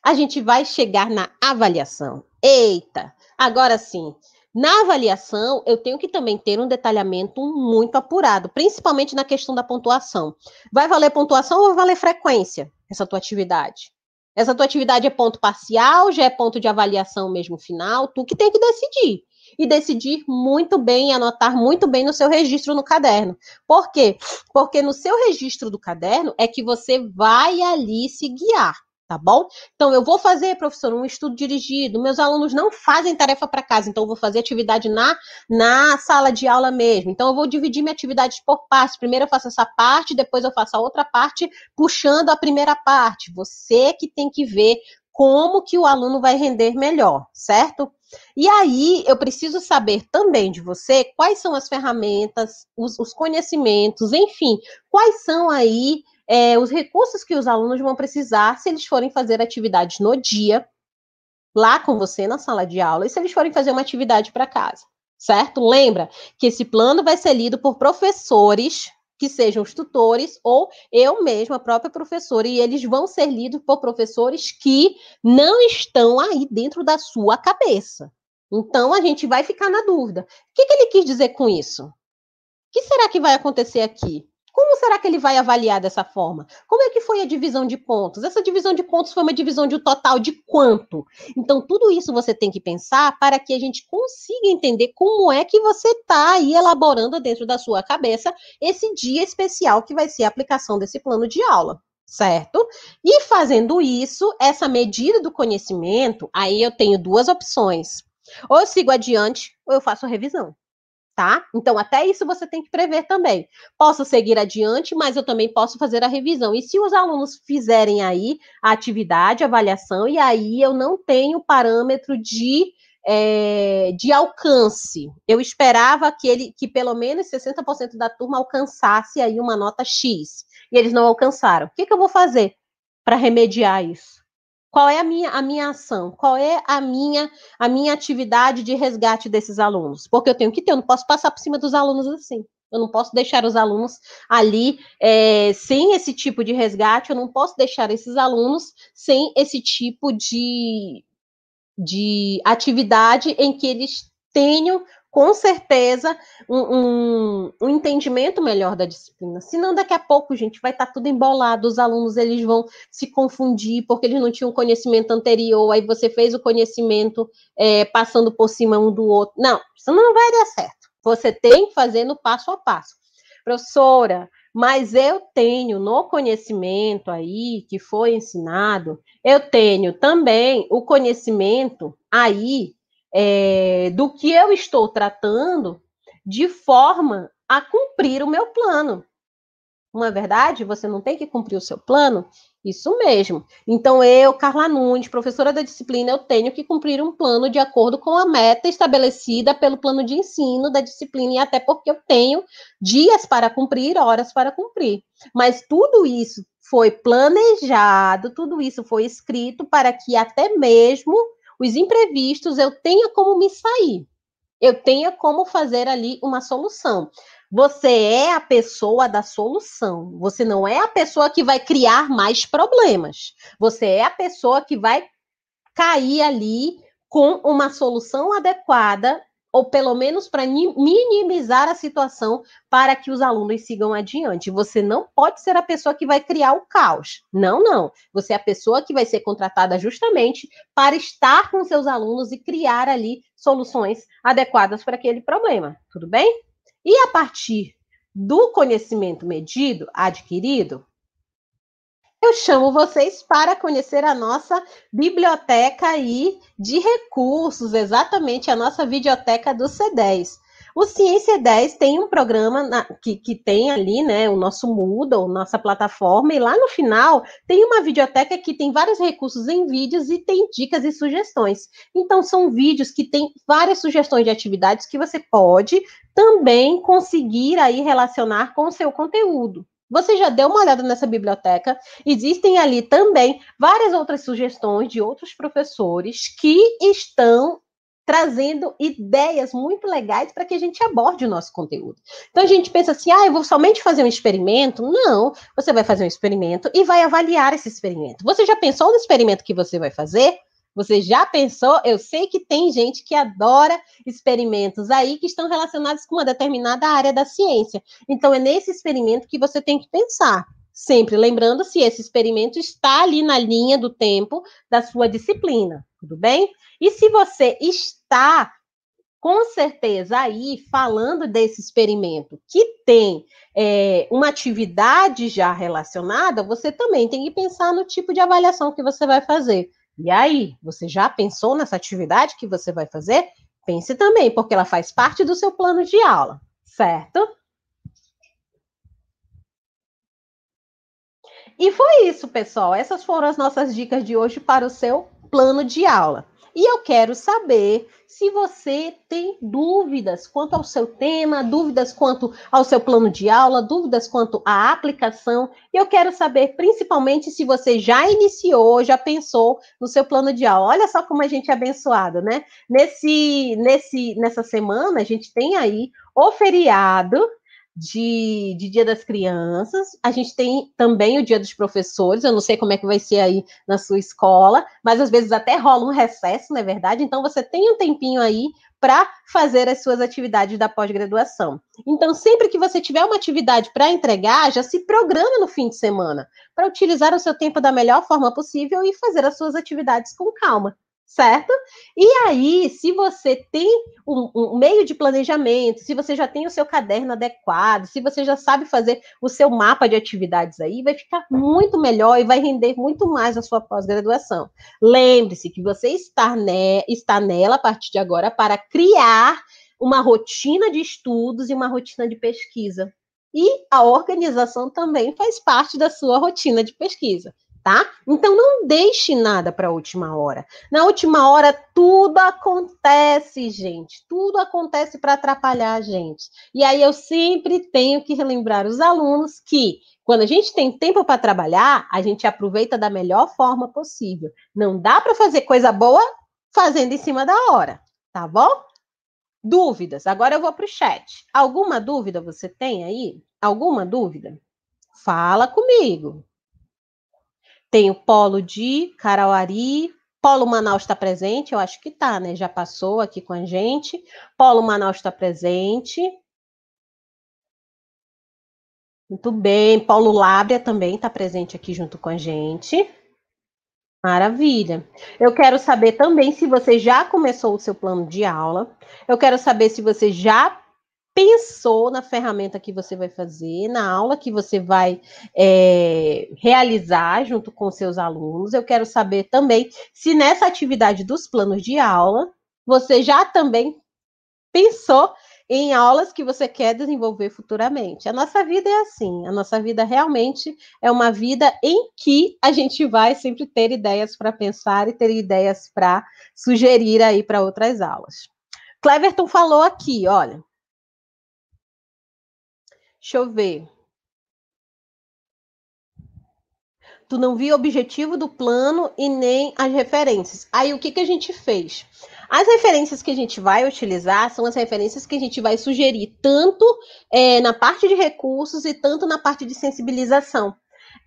a gente vai chegar na avaliação. Eita, agora sim. Na avaliação, eu tenho que também ter um detalhamento muito apurado, principalmente na questão da pontuação. Vai valer pontuação ou vai valer frequência essa tua atividade? Essa tua atividade é ponto parcial, já é ponto de avaliação mesmo final? Tu que tem que decidir e decidir muito bem, anotar muito bem no seu registro no caderno. Por quê? Porque no seu registro do caderno é que você vai ali se guiar tá bom? Então, eu vou fazer, professor, um estudo dirigido. Meus alunos não fazem tarefa para casa, então eu vou fazer atividade na, na sala de aula mesmo. Então, eu vou dividir minha atividade por partes. Primeiro eu faço essa parte, depois eu faço a outra parte, puxando a primeira parte. Você que tem que ver como que o aluno vai render melhor, certo? E aí, eu preciso saber também de você quais são as ferramentas, os, os conhecimentos, enfim, quais são aí é, os recursos que os alunos vão precisar se eles forem fazer atividades no dia, lá com você na sala de aula, e se eles forem fazer uma atividade para casa, certo? Lembra que esse plano vai ser lido por professores que sejam os tutores ou eu mesma, a própria professora, e eles vão ser lidos por professores que não estão aí dentro da sua cabeça. Então a gente vai ficar na dúvida. O que, que ele quis dizer com isso? O que será que vai acontecer aqui? Como será que ele vai avaliar dessa forma? Como é que foi a divisão de pontos? Essa divisão de pontos foi uma divisão de um total de quanto? Então, tudo isso você tem que pensar para que a gente consiga entender como é que você está aí elaborando dentro da sua cabeça esse dia especial que vai ser a aplicação desse plano de aula certo? E fazendo isso, essa medida do conhecimento, aí eu tenho duas opções. Ou eu sigo adiante, ou eu faço revisão tá? Então, até isso você tem que prever também. Posso seguir adiante, mas eu também posso fazer a revisão. E se os alunos fizerem aí a atividade, a avaliação, e aí eu não tenho parâmetro de. É, de alcance. Eu esperava que ele que pelo menos 60% da turma alcançasse aí uma nota X. E eles não alcançaram. O que, que eu vou fazer para remediar isso? Qual é a minha, a minha ação? Qual é a minha, a minha atividade de resgate desses alunos? Porque eu tenho que ter, eu não posso passar por cima dos alunos assim. Eu não posso deixar os alunos ali é, sem esse tipo de resgate, eu não posso deixar esses alunos sem esse tipo de, de atividade em que eles tenham com certeza, um, um, um, entendimento melhor da disciplina. Senão, daqui a pouco, gente, vai estar tá tudo embolado, os alunos eles vão se confundir porque eles não tinham conhecimento anterior, aí você fez o conhecimento é, passando por cima um do outro. Não, isso não vai dar certo. Você tem que fazer no passo a passo. Professora, mas eu tenho no conhecimento aí que foi ensinado, eu tenho também o conhecimento aí é, do que eu estou tratando de forma a cumprir o meu plano. Não é verdade? Você não tem que cumprir o seu plano? Isso mesmo. Então, eu, Carla Nunes, professora da disciplina, eu tenho que cumprir um plano de acordo com a meta estabelecida pelo plano de ensino da disciplina, e até porque eu tenho dias para cumprir, horas para cumprir. Mas tudo isso foi planejado, tudo isso foi escrito para que até mesmo os imprevistos, eu tenha como me sair. Eu tenha como fazer ali uma solução. Você é a pessoa da solução. Você não é a pessoa que vai criar mais problemas. Você é a pessoa que vai cair ali com uma solução adequada ou pelo menos para minimizar a situação para que os alunos sigam adiante. Você não pode ser a pessoa que vai criar o caos. Não, não. Você é a pessoa que vai ser contratada justamente para estar com seus alunos e criar ali soluções adequadas para aquele problema. Tudo bem? E a partir do conhecimento medido, adquirido, eu chamo vocês para conhecer a nossa biblioteca aí de recursos, exatamente a nossa videoteca do C10. O Ciência 10 tem um programa na, que, que tem ali, né, o nosso Moodle, nossa plataforma, e lá no final tem uma videoteca que tem vários recursos em vídeos e tem dicas e sugestões. Então, são vídeos que tem várias sugestões de atividades que você pode também conseguir aí relacionar com o seu conteúdo. Você já deu uma olhada nessa biblioteca? Existem ali também várias outras sugestões de outros professores que estão trazendo ideias muito legais para que a gente aborde o nosso conteúdo. Então a gente pensa assim: ah, eu vou somente fazer um experimento. Não, você vai fazer um experimento e vai avaliar esse experimento. Você já pensou no experimento que você vai fazer? Você já pensou? Eu sei que tem gente que adora experimentos aí que estão relacionados com uma determinada área da ciência. Então, é nesse experimento que você tem que pensar. Sempre lembrando se esse experimento está ali na linha do tempo da sua disciplina, tudo bem? E se você está com certeza aí falando desse experimento que tem é, uma atividade já relacionada, você também tem que pensar no tipo de avaliação que você vai fazer. E aí, você já pensou nessa atividade que você vai fazer? Pense também, porque ela faz parte do seu plano de aula, certo? E foi isso, pessoal. Essas foram as nossas dicas de hoje para o seu plano de aula. E eu quero saber se você tem dúvidas quanto ao seu tema, dúvidas quanto ao seu plano de aula, dúvidas quanto à aplicação. E eu quero saber principalmente se você já iniciou, já pensou no seu plano de aula. Olha só como a gente é abençoado, né? Nesse, nesse, nessa semana, a gente tem aí o feriado de, de, Dia das Crianças. A gente tem também o Dia dos Professores. Eu não sei como é que vai ser aí na sua escola, mas às vezes até rola um recesso, não é verdade? Então você tem um tempinho aí para fazer as suas atividades da pós-graduação. Então, sempre que você tiver uma atividade para entregar, já se programa no fim de semana para utilizar o seu tempo da melhor forma possível e fazer as suas atividades com calma certo? E aí, se você tem um, um, meio de planejamento, se você já tem o seu caderno adequado, se você já sabe fazer o seu mapa de atividades aí, vai ficar muito melhor e vai render muito mais a sua pós-graduação. Lembre-se que você está, ne está nela a partir de agora para criar uma rotina de estudos e uma rotina de pesquisa. E a organização também faz parte da sua rotina de pesquisa tá? Então não deixe nada para a última hora. Na última hora tudo acontece, gente. Tudo acontece para atrapalhar a gente. E aí eu sempre tenho que relembrar os alunos que quando a gente tem tempo para trabalhar, a gente aproveita da melhor forma possível. Não dá para fazer coisa boa fazendo em cima da hora, tá bom? Dúvidas. Agora eu vou para o chat. Alguma dúvida você tem aí? Alguma dúvida? Fala comigo. Tem o polo de Carauari, Polo Manaus está presente, eu acho que está, né? Já passou aqui com a gente. Polo Manaus está presente. Muito bem. Polo Lábria também está presente aqui junto com a gente. Maravilha. Eu quero saber também se você já começou o seu plano de aula. Eu quero saber se você já pensou na ferramenta que você vai fazer, na aula que você vai é, realizar junto com seus alunos. Eu quero saber também se nessa atividade dos planos de aula você já também pensou em aulas que você quer desenvolver futuramente. A nossa vida é assim, a nossa vida realmente é uma vida em que a gente vai sempre ter ideias para pensar e ter ideias para sugerir aí para outras aulas. Cleverton falou aqui, olha, Deixa eu ver. Tu não viu o objetivo do plano e nem as referências. Aí o que, que a gente fez? As referências que a gente vai utilizar são as referências que a gente vai sugerir, tanto é, na parte de recursos e tanto na parte de sensibilização.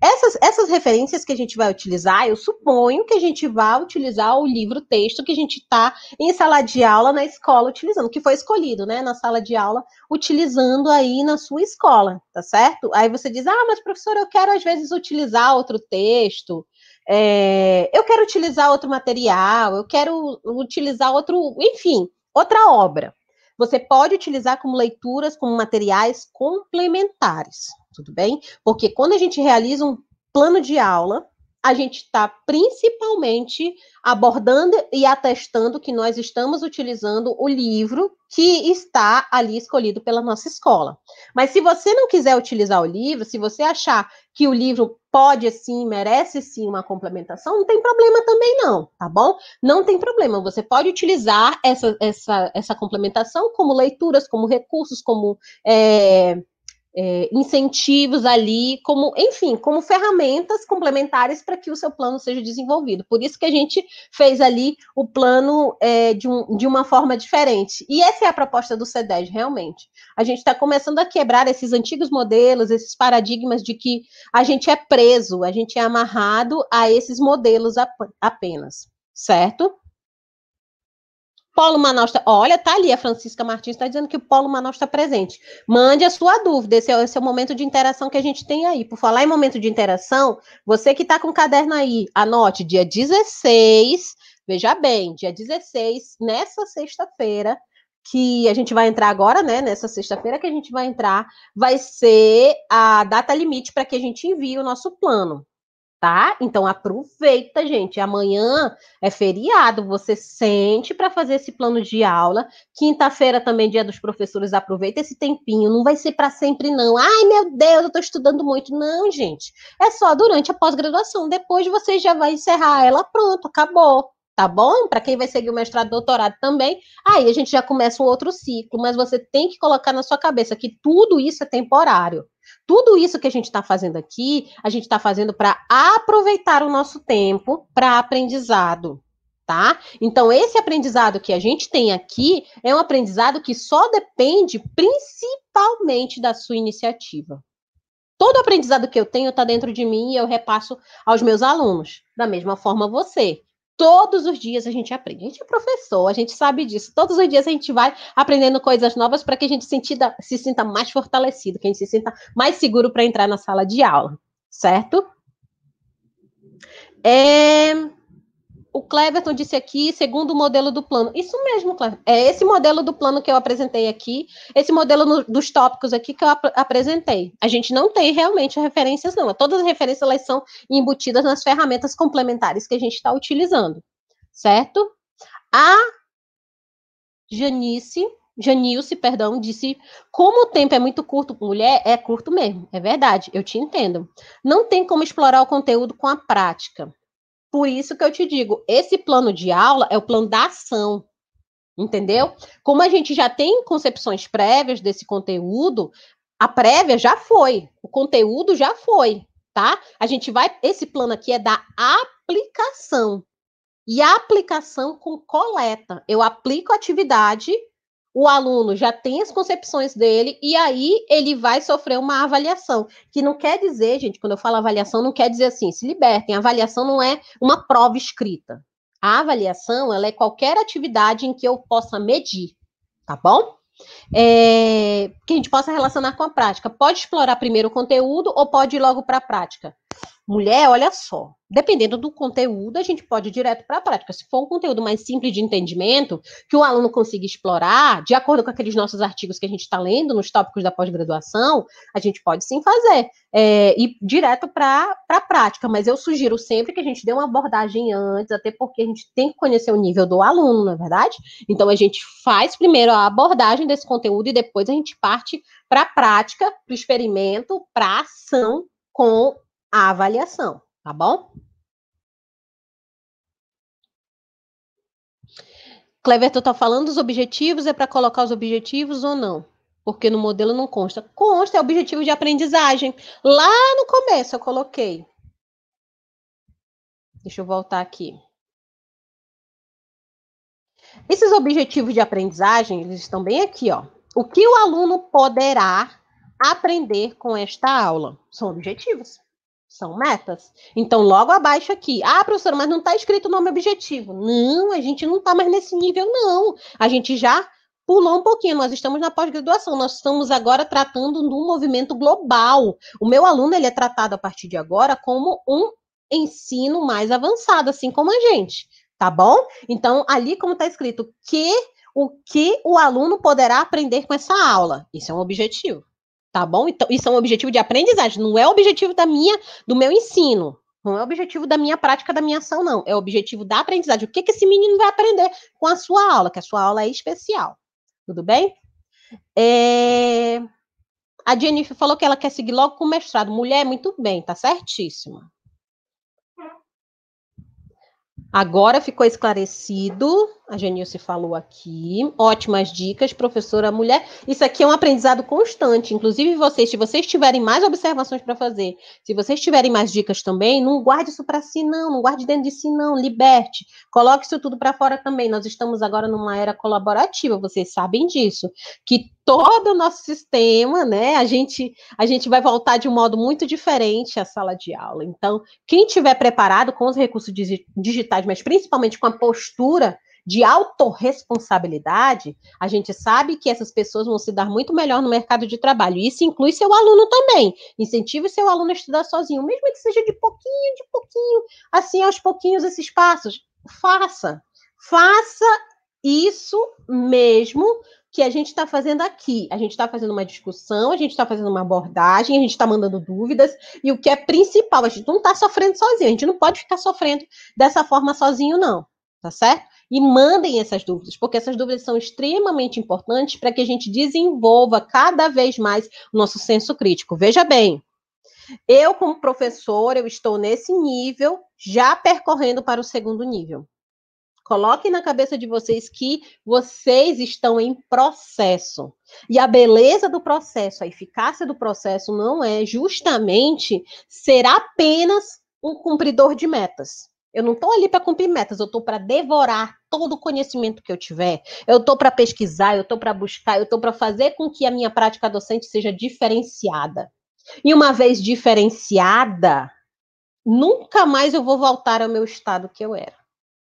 Essas, essas referências que a gente vai utilizar, eu suponho que a gente vai utilizar o livro-texto que a gente está em sala de aula na escola utilizando, que foi escolhido, né, na sala de aula, utilizando aí na sua escola, tá certo? Aí você diz, ah, mas professor, eu quero às vezes utilizar outro texto, é, eu quero utilizar outro material, eu quero utilizar outro, enfim, outra obra. Você pode utilizar como leituras, como materiais complementares, tudo bem? Porque quando a gente realiza um plano de aula, a gente está principalmente abordando e atestando que nós estamos utilizando o livro que está ali escolhido pela nossa escola. Mas se você não quiser utilizar o livro, se você achar que o livro pode sim, merece sim uma complementação, não tem problema também não, tá bom? Não tem problema, você pode utilizar essa, essa, essa complementação como leituras, como recursos, como é, é, incentivos ali, como, enfim, como ferramentas complementares para que o seu plano seja desenvolvido. Por isso que a gente fez ali o plano é, de, um, de uma forma diferente. E essa é a proposta do C10, realmente. A gente está começando a quebrar esses antigos modelos, esses paradigmas de que a gente é preso, a gente é amarrado a esses modelos apenas, certo? Polo Manaus está. Olha, tá ali, a Francisca Martins está dizendo que o Polo Manaus está presente. Mande a sua dúvida, esse é, esse é, o momento de interação que a gente tem aí. Por falar em momento de interação, você que está com o caderno aí, anote dia 16, veja bem, dia 16, nessa sexta-feira, que a gente vai entrar agora, né? Nessa sexta-feira que a gente vai entrar, vai ser a data limite para que a gente envie o nosso plano tá? Então aproveita, gente. Amanhã é feriado, você sente para fazer esse plano de aula. Quinta-feira também dia dos professores, aproveita esse tempinho. Não vai ser para sempre não. Ai, meu Deus, eu estou estudando muito. Não, gente. É só durante a pós-graduação. Depois você já vai encerrar ela, pronto, acabou. Tá bom? Para quem vai seguir o mestrado, doutorado também, aí a gente já começa um outro ciclo, mas você tem que colocar na sua cabeça que tudo isso é temporário. Tudo isso que a gente está fazendo aqui, a gente está fazendo para aproveitar o nosso tempo para aprendizado. Tá? Então, esse aprendizado que a gente tem aqui é um aprendizado que só depende principalmente da sua iniciativa. Todo aprendizado que eu tenho está dentro de mim e eu repasso aos meus alunos. Da mesma forma, você. Todos os dias a gente aprende. A gente é professor, a gente sabe disso. Todos os dias a gente vai aprendendo coisas novas para que a gente sentida, se sinta mais fortalecido, que a gente se sinta mais seguro para entrar na sala de aula, certo? É o Cleverton disse aqui, segundo o modelo do plano. Isso mesmo, Cleverton. É esse modelo do plano que eu apresentei aqui, esse modelo no, dos tópicos aqui que eu ap apresentei. A gente não tem realmente referências, não. Todas as referências elas são embutidas nas ferramentas complementares que a gente está utilizando, certo? A Janice, Janilce, perdão, disse: como o tempo é muito curto com mulher, é curto mesmo, é verdade, eu te entendo. Não tem como explorar o conteúdo com a prática. Por isso que eu te digo, esse plano de aula é o plano da ação. Entendeu? Como a gente já tem concepções prévias desse conteúdo, a prévia já foi, o conteúdo já foi, tá? A gente vai, esse plano aqui é da aplicação. E a aplicação com coleta. Eu aplico a atividade o aluno já tem as concepções dele e aí ele vai sofrer uma avaliação. Que não quer dizer, gente, quando eu falo avaliação, não quer dizer assim, se libertem. A avaliação não é uma prova escrita. A avaliação, ela é qualquer atividade em que eu possa medir, tá bom? É, que a gente possa relacionar com a prática. Pode explorar primeiro o conteúdo ou pode ir logo para a prática? Mulher, olha só, dependendo do conteúdo, a gente pode ir direto para a prática. Se for um conteúdo mais simples de entendimento, que o aluno consiga explorar, de acordo com aqueles nossos artigos que a gente está lendo nos tópicos da pós-graduação, a gente pode sim fazer, é, ir direto para a prática. Mas eu sugiro sempre que a gente dê uma abordagem antes, até porque a gente tem que conhecer o nível do aluno, não é verdade? Então a gente faz primeiro a abordagem desse conteúdo e depois a gente parte para a prática, para o experimento, para a ação com a avaliação, tá bom? Cleverton está falando dos objetivos, é para colocar os objetivos ou não? Porque no modelo não consta. Consta, é objetivo de aprendizagem. Lá no começo eu coloquei. Deixa eu voltar aqui. Esses objetivos de aprendizagem, eles estão bem aqui, ó. O que o aluno poderá aprender com esta aula? São objetivos. São metas. Então, logo abaixo aqui. Ah, professora, mas não está escrito o nome objetivo. Não, a gente não está mais nesse nível, não. A gente já pulou um pouquinho. Nós estamos na pós-graduação. Nós estamos agora tratando de um movimento global. O meu aluno ele é tratado a partir de agora como um ensino mais avançado, assim como a gente. Tá bom? Então, ali, como está escrito, que o que o aluno poderá aprender com essa aula. Isso é um objetivo. Tá bom? Então, isso é um objetivo de aprendizagem, não é o objetivo da minha, do meu ensino. Não é o objetivo da minha prática, da minha ação, não. É o objetivo da aprendizagem. O que, que esse menino vai aprender com a sua aula, que a sua aula é especial. Tudo bem? É... A Jennifer falou que ela quer seguir logo com o mestrado. Mulher, muito bem, tá certíssima. Agora ficou esclarecido, a Genilce falou aqui. Ótimas dicas, professora mulher. Isso aqui é um aprendizado constante. Inclusive, vocês, se vocês tiverem mais observações para fazer, se vocês tiverem mais dicas também, não guarde isso para si, não. Não guarde dentro de si, não. Liberte. Coloque isso tudo para fora também. Nós estamos agora numa era colaborativa, vocês sabem disso. Que todo o nosso sistema, né? A gente, a gente vai voltar de um modo muito diferente à sala de aula. Então, quem tiver preparado com os recursos digitais, mas principalmente com a postura de autorresponsabilidade, a gente sabe que essas pessoas vão se dar muito melhor no mercado de trabalho. Isso inclui seu aluno também. Incentive seu aluno a estudar sozinho, mesmo que seja de pouquinho, de pouquinho, assim, aos pouquinhos, esses passos. Faça. Faça isso mesmo que a gente está fazendo aqui. A gente está fazendo uma discussão, a gente está fazendo uma abordagem, a gente está mandando dúvidas, e o que é principal, a gente não está sofrendo sozinho, a gente não pode ficar sofrendo dessa forma sozinho, não, tá certo? E mandem essas dúvidas, porque essas dúvidas são extremamente importantes para que a gente desenvolva cada vez mais o nosso senso crítico. Veja bem, eu, como professor, eu estou nesse nível, já percorrendo para o segundo nível. Coloquem na cabeça de vocês que vocês estão em processo. E a beleza do processo, a eficácia do processo não é justamente ser apenas um cumpridor de metas. Eu não estou ali para cumprir metas, eu estou para devorar todo o conhecimento que eu tiver. Eu estou para pesquisar, eu estou para buscar, eu estou para fazer com que a minha prática docente seja diferenciada. E uma vez diferenciada, nunca mais eu vou voltar ao meu estado que eu era.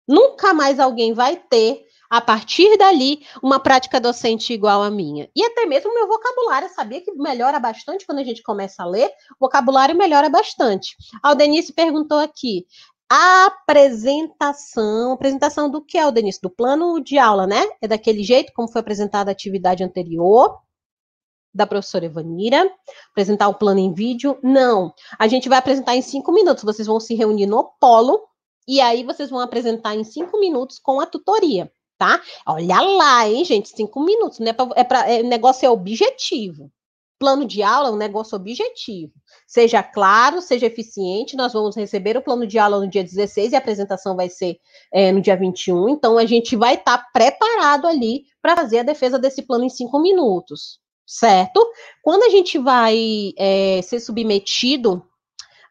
Nunca mais alguém vai ter, a partir dali, uma prática docente igual à minha. E até mesmo o meu vocabulário, sabia que melhora bastante quando a gente começa a ler, o vocabulário melhora bastante. Aldenice perguntou aqui, apresentação, apresentação do que, Aldenice? Do plano de aula, né? É daquele jeito como foi apresentada a atividade anterior da professora Evanira, apresentar o plano em vídeo. Não, a gente vai apresentar em cinco minutos. Vocês vão se reunir no polo e aí vocês vão apresentar em cinco minutos com a tutoria, tá? Olha lá, hein, gente, cinco minutos, né? É para é, o negócio é objetivo. Plano de aula é um negócio objetivo. Seja claro, seja eficiente. Nós vamos receber o plano de aula no dia 16 e a apresentação vai ser é, no dia 21. Então, a gente vai estar tá preparado ali para fazer a defesa desse plano em cinco minutos, certo? Quando a gente vai é, ser submetido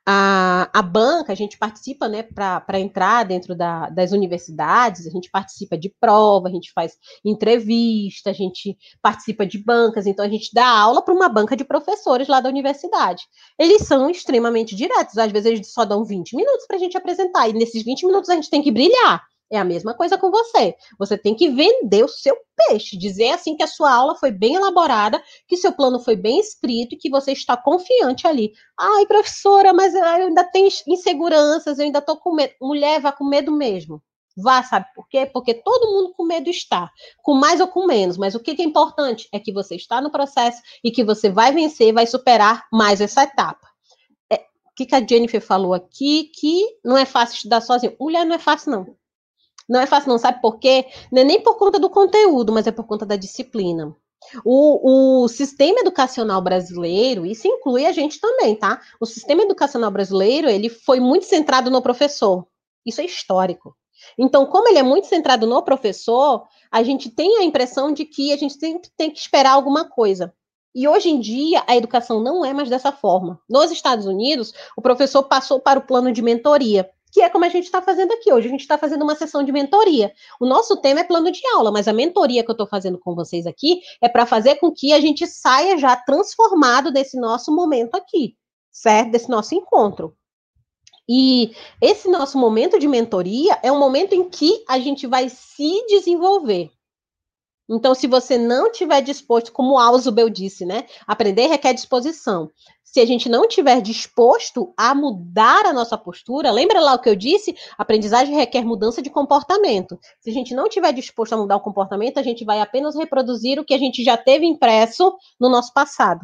a, a banca, a gente participa, né, para entrar dentro da, das universidades, a gente participa de prova, a gente faz entrevista, a gente participa de bancas, então a gente dá aula para uma banca de professores lá da universidade. Eles são extremamente diretos, às vezes eles só dão 20 minutos para a gente apresentar, e nesses 20 minutos a gente tem que brilhar. É a mesma coisa com você. Você tem que vender o seu peixe, dizer assim que a sua aula foi bem elaborada, que seu plano foi bem escrito e que você está confiante ali. Ai, professora, mas eu ainda tenho inseguranças, eu ainda estou com medo. Mulher, vá com medo mesmo. Vá, sabe por quê? Porque todo mundo com medo está, com mais ou com menos. Mas o que é importante é que você está no processo e que você vai vencer, vai superar mais essa etapa. É, o que, a Jennifer falou aqui? Que não é fácil estudar sozinho. Mulher não é fácil, não. Não é fácil, não sabe por quê? Não é nem por conta do conteúdo, mas é por conta da disciplina. O, o, sistema educacional brasileiro, isso inclui a gente também, tá? O sistema educacional brasileiro, ele foi muito centrado no professor. Isso é histórico. Então, como ele é muito centrado no professor, a gente tem a impressão de que a gente sempre tem que esperar alguma coisa. E hoje em dia, a educação não é mais dessa forma. Nos Estados Unidos, o professor passou para o plano de mentoria que é como a gente está fazendo aqui hoje. A gente está fazendo uma sessão de mentoria. O nosso tema é plano de aula, mas a mentoria que eu estou fazendo com vocês aqui é para fazer com que a gente saia já transformado desse nosso momento aqui. certo? Desse nosso encontro. E esse nosso momento de mentoria é um momento em que a gente vai se desenvolver. Então, se você não tiver disposto, como Ausubel disse, né? Aprender requer disposição. Se a gente não tiver disposto a mudar a nossa postura, lembra lá o que eu disse? Aprendizagem requer mudança de comportamento. Se a gente não tiver disposto a mudar o comportamento, a gente vai apenas reproduzir o que a gente já teve impresso no nosso passado.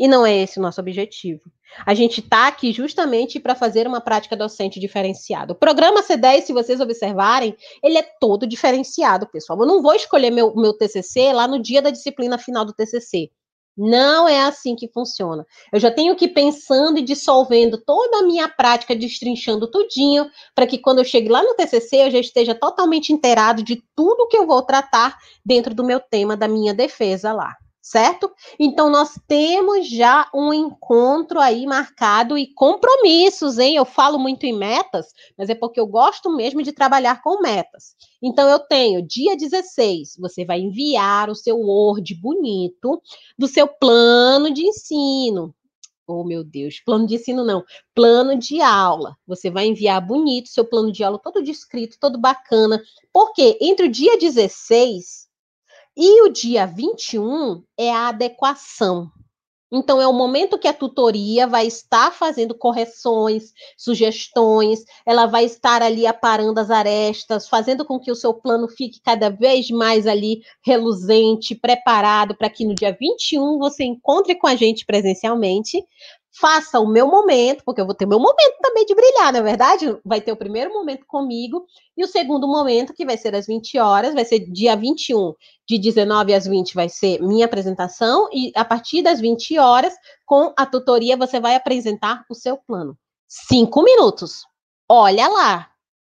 E não é esse o nosso objetivo. A gente está aqui justamente para fazer uma prática docente diferenciada. O programa C10, se vocês observarem, ele é todo diferenciado, pessoal. Eu não vou escolher meu, meu TCC lá no dia da disciplina final do TCC. Não é assim que funciona. Eu já tenho que ir pensando e dissolvendo toda a minha prática, destrinchando tudinho, para que quando eu chegue lá no TCC eu já esteja totalmente inteirado de tudo que eu vou tratar dentro do meu tema, da minha defesa lá certo? Então nós temos já um encontro aí marcado e compromissos, hein? Eu falo muito em metas, mas é porque eu gosto mesmo de trabalhar com metas. Então eu tenho dia 16, você vai enviar o seu Word bonito do seu plano de ensino. Oh, meu Deus, plano de ensino não, plano de aula. Você vai enviar bonito seu plano de aula todo descrito, todo bacana. Porque entre o dia 16 e o dia 21 é a adequação. Então, é o momento que a tutoria vai estar fazendo correções, sugestões, ela vai estar ali aparando as arestas, fazendo com que o seu plano fique cada vez mais ali reluzente, preparado para que no dia 21 você encontre com a gente presencialmente, faça o meu momento, porque eu vou ter meu momento também de brilhar, na é verdade? Vai ter o primeiro momento comigo e o segundo momento, que vai ser às 20 horas, vai ser dia 21, de 19 às 20 vai ser minha apresentação e a partir das 20 horas, com a tutoria, você vai apresentar o seu plano. Cinco minutos. Olha lá,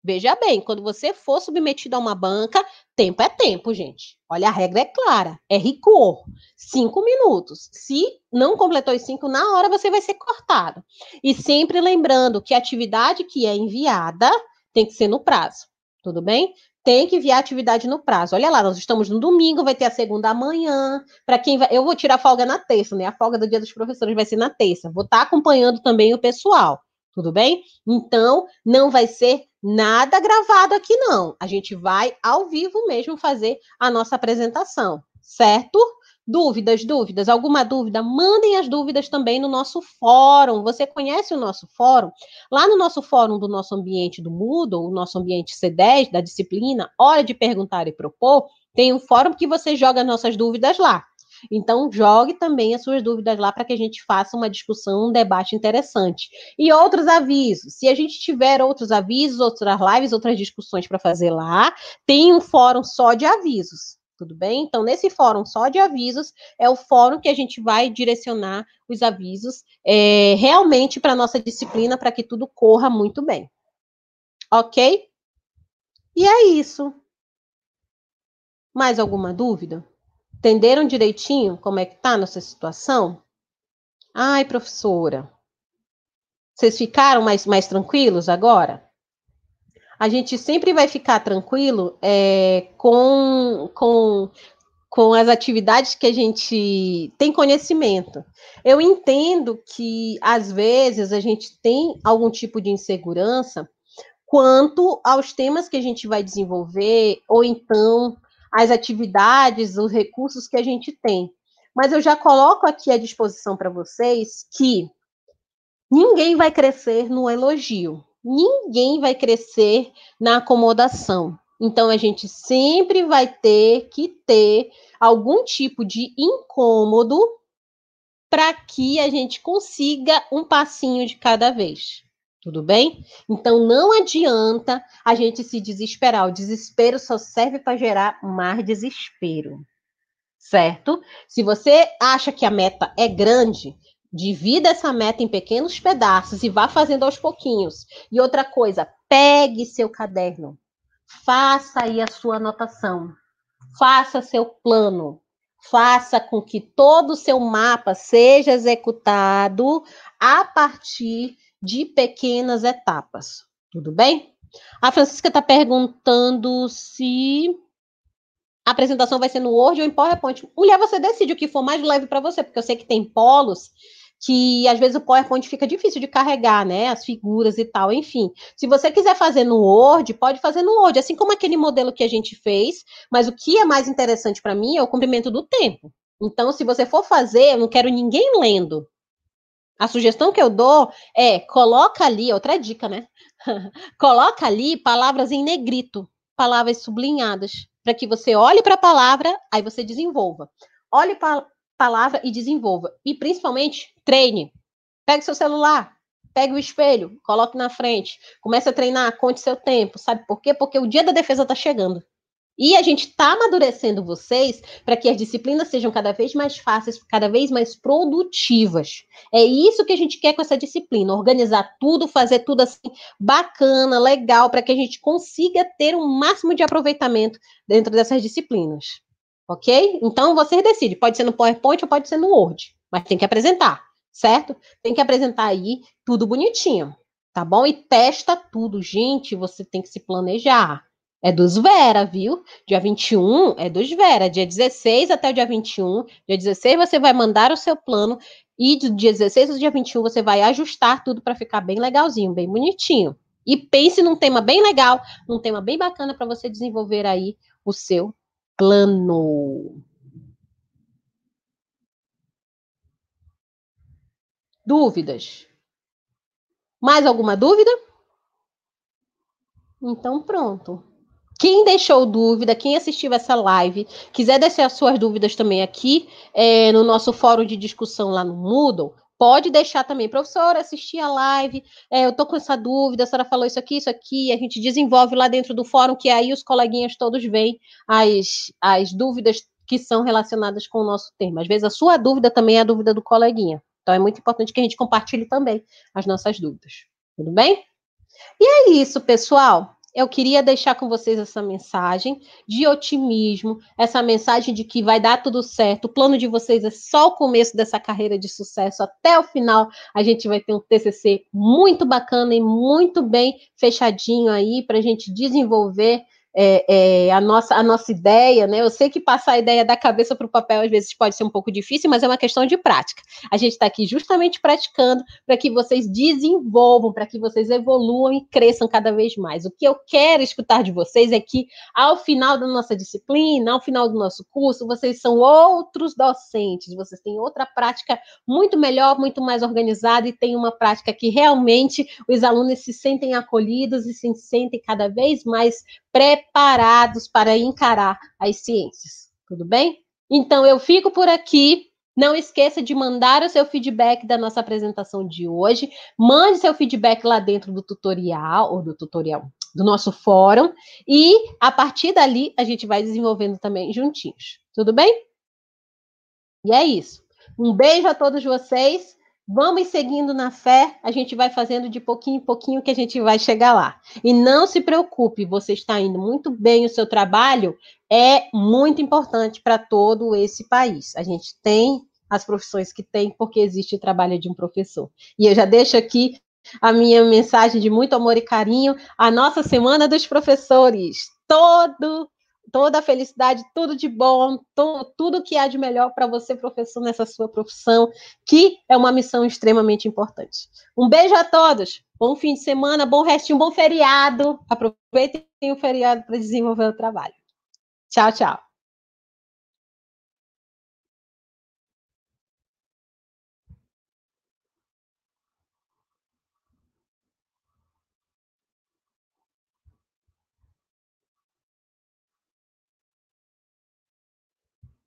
Veja bem, quando você for submetido a uma banca, tempo é tempo, gente. Olha, a regra é clara, é rigor. Cinco minutos. Se não completou os cinco, na hora você vai ser cortado. E sempre lembrando que a atividade que é enviada tem que ser no prazo. Tudo bem? Tem que enviar atividade no prazo. Olha lá, nós estamos no domingo, vai ter a segunda amanhã. Para quem vai, eu vou tirar folga na terça, né? A folga do Dia dos Professores vai ser na terça. Vou estar tá acompanhando também o pessoal. Tudo bem? Então, não vai ser nada gravado aqui, não. A gente vai ao vivo mesmo fazer a nossa apresentação, certo? Dúvidas, dúvidas? Alguma dúvida? Mandem as dúvidas também no nosso fórum. Você conhece o nosso fórum? Lá no nosso fórum do nosso ambiente do Moodle, o nosso ambiente C10 da disciplina, Hora de Perguntar e Propor, tem um fórum que você joga nossas dúvidas lá. Então, jogue também as suas dúvidas lá para que a gente faça uma discussão, um debate interessante. E outros avisos. Se a gente tiver outros avisos, outras lives, outras discussões para fazer lá, tem um fórum só de avisos. Tudo bem? Então, nesse fórum só de avisos, é o fórum que a gente vai direcionar os avisos é, realmente para a nossa disciplina, para que tudo corra muito bem. Ok? E é isso. Mais alguma dúvida? Entenderam direitinho como é que tá nossa situação? Ai, professora, vocês ficaram mais, mais tranquilos agora? A gente sempre vai ficar tranquilo é, com, com, com as atividades que a gente tem conhecimento. Eu entendo que, às vezes, a gente tem algum tipo de insegurança quanto aos temas que a gente vai desenvolver, ou então as atividades, os recursos que a gente tem. Mas eu já coloco aqui à disposição para vocês que ninguém vai crescer no elogio, ninguém vai crescer na acomodação. Então a gente sempre vai ter que ter algum tipo de incômodo para que a gente consiga um passinho de cada vez. Tudo bem? Então não adianta a gente se desesperar. O desespero só serve para gerar mais desespero. Certo? Se você acha que a meta é grande, divida essa meta em pequenos pedaços e vá fazendo aos pouquinhos. E outra coisa, pegue seu caderno. Faça aí a sua anotação. Faça seu plano. Faça com que todo o seu mapa seja executado a partir de pequenas etapas. Tudo bem? A Francisca está perguntando se a apresentação vai ser no Word ou em PowerPoint. Mulher, você decide o que for mais leve para você, porque eu sei que tem polos que às vezes o PowerPoint fica difícil de carregar, né? As figuras e tal, enfim. Se você quiser fazer no Word, pode fazer no Word, assim como aquele modelo que a gente fez, mas o que é mais interessante para mim é o comprimento do tempo. Então, se você for fazer, eu não quero ninguém lendo. A sugestão que eu dou é coloca ali, outra dica, né? coloca ali palavras em negrito, palavras sublinhadas, para que você olhe para a palavra, aí você desenvolva. Olhe para a palavra e desenvolva. E principalmente, treine. Pegue seu celular, pegue o espelho, coloque na frente, comece a treinar, conte seu tempo. Sabe por quê? Porque o dia da defesa está chegando. E a gente está amadurecendo vocês para que as disciplinas sejam cada vez mais fáceis, cada vez mais produtivas. É isso que a gente quer com essa disciplina: organizar tudo, fazer tudo assim bacana, legal, para que a gente consiga ter um máximo de aproveitamento dentro dessas disciplinas. Ok? Então vocês decidem: pode ser no PowerPoint ou pode ser no Word, mas tem que apresentar, certo? Tem que apresentar aí tudo bonitinho, tá bom? E testa tudo, gente. Você tem que se planejar. É dos Vera, viu? Dia 21 é dos Vera. Dia 16 até o dia 21. Dia 16 você vai mandar o seu plano. E do dia 16 ao dia 21 você vai ajustar tudo para ficar bem legalzinho, bem bonitinho. E pense num tema bem legal, num tema bem bacana para você desenvolver aí o seu plano. Dúvidas? Mais alguma dúvida? Então, pronto. Quem deixou dúvida, quem assistiu essa live, quiser deixar suas dúvidas também aqui é, no nosso fórum de discussão lá no Moodle, pode deixar também. Professora, assisti a live, é, eu tô com essa dúvida, a senhora falou isso aqui, isso aqui, a gente desenvolve lá dentro do fórum, que aí os coleguinhas todos veem as, as dúvidas que são relacionadas com o nosso tema. Às vezes a sua dúvida também é a dúvida do coleguinha. Então é muito importante que a gente compartilhe também as nossas dúvidas. Tudo bem? E é isso, pessoal eu queria deixar com vocês essa mensagem de otimismo, essa mensagem de que vai dar tudo certo. O plano de vocês é só o começo dessa carreira de sucesso. Até o final, a gente vai ter um TCC muito bacana e muito bem fechadinho aí para a gente desenvolver é, é, a, nossa, a nossa ideia, né? Eu sei que passar a ideia da cabeça para o papel às vezes pode ser um pouco difícil, mas é uma questão de prática. A gente está aqui justamente praticando para que vocês desenvolvam, para que vocês evoluam e cresçam cada vez mais. O que eu quero escutar de vocês é que, ao final da nossa disciplina, ao final do nosso curso, vocês são outros docentes, vocês têm outra prática muito melhor, muito mais organizada e têm uma prática que realmente os alunos se sentem acolhidos e se sentem cada vez mais preparados para encarar as ciências. Tudo bem? Então eu fico por aqui. Não esqueça de mandar o seu feedback da nossa apresentação de hoje. Mande seu feedback lá dentro do tutorial, ou do tutorial, do nosso fórum. E a partir dali a gente vai desenvolvendo também juntinhos. Tudo bem? E é isso. Um beijo a todos vocês. Vamos seguindo na fé, a gente vai fazendo de pouquinho em pouquinho que a gente vai chegar lá. E não se preocupe, você está indo muito bem, o seu trabalho é muito importante para todo esse país. A gente tem as profissões que tem, porque existe o trabalho de um professor. E eu já deixo aqui a minha mensagem de muito amor e carinho, a nossa Semana dos Professores. Todo toda a felicidade, tudo de bom, to, tudo que há de melhor para você, professor, nessa sua profissão, que é uma missão extremamente importante. Um beijo a todos, bom fim de semana, bom restinho, bom feriado. Aproveitem o feriado para desenvolver o trabalho. Tchau, tchau.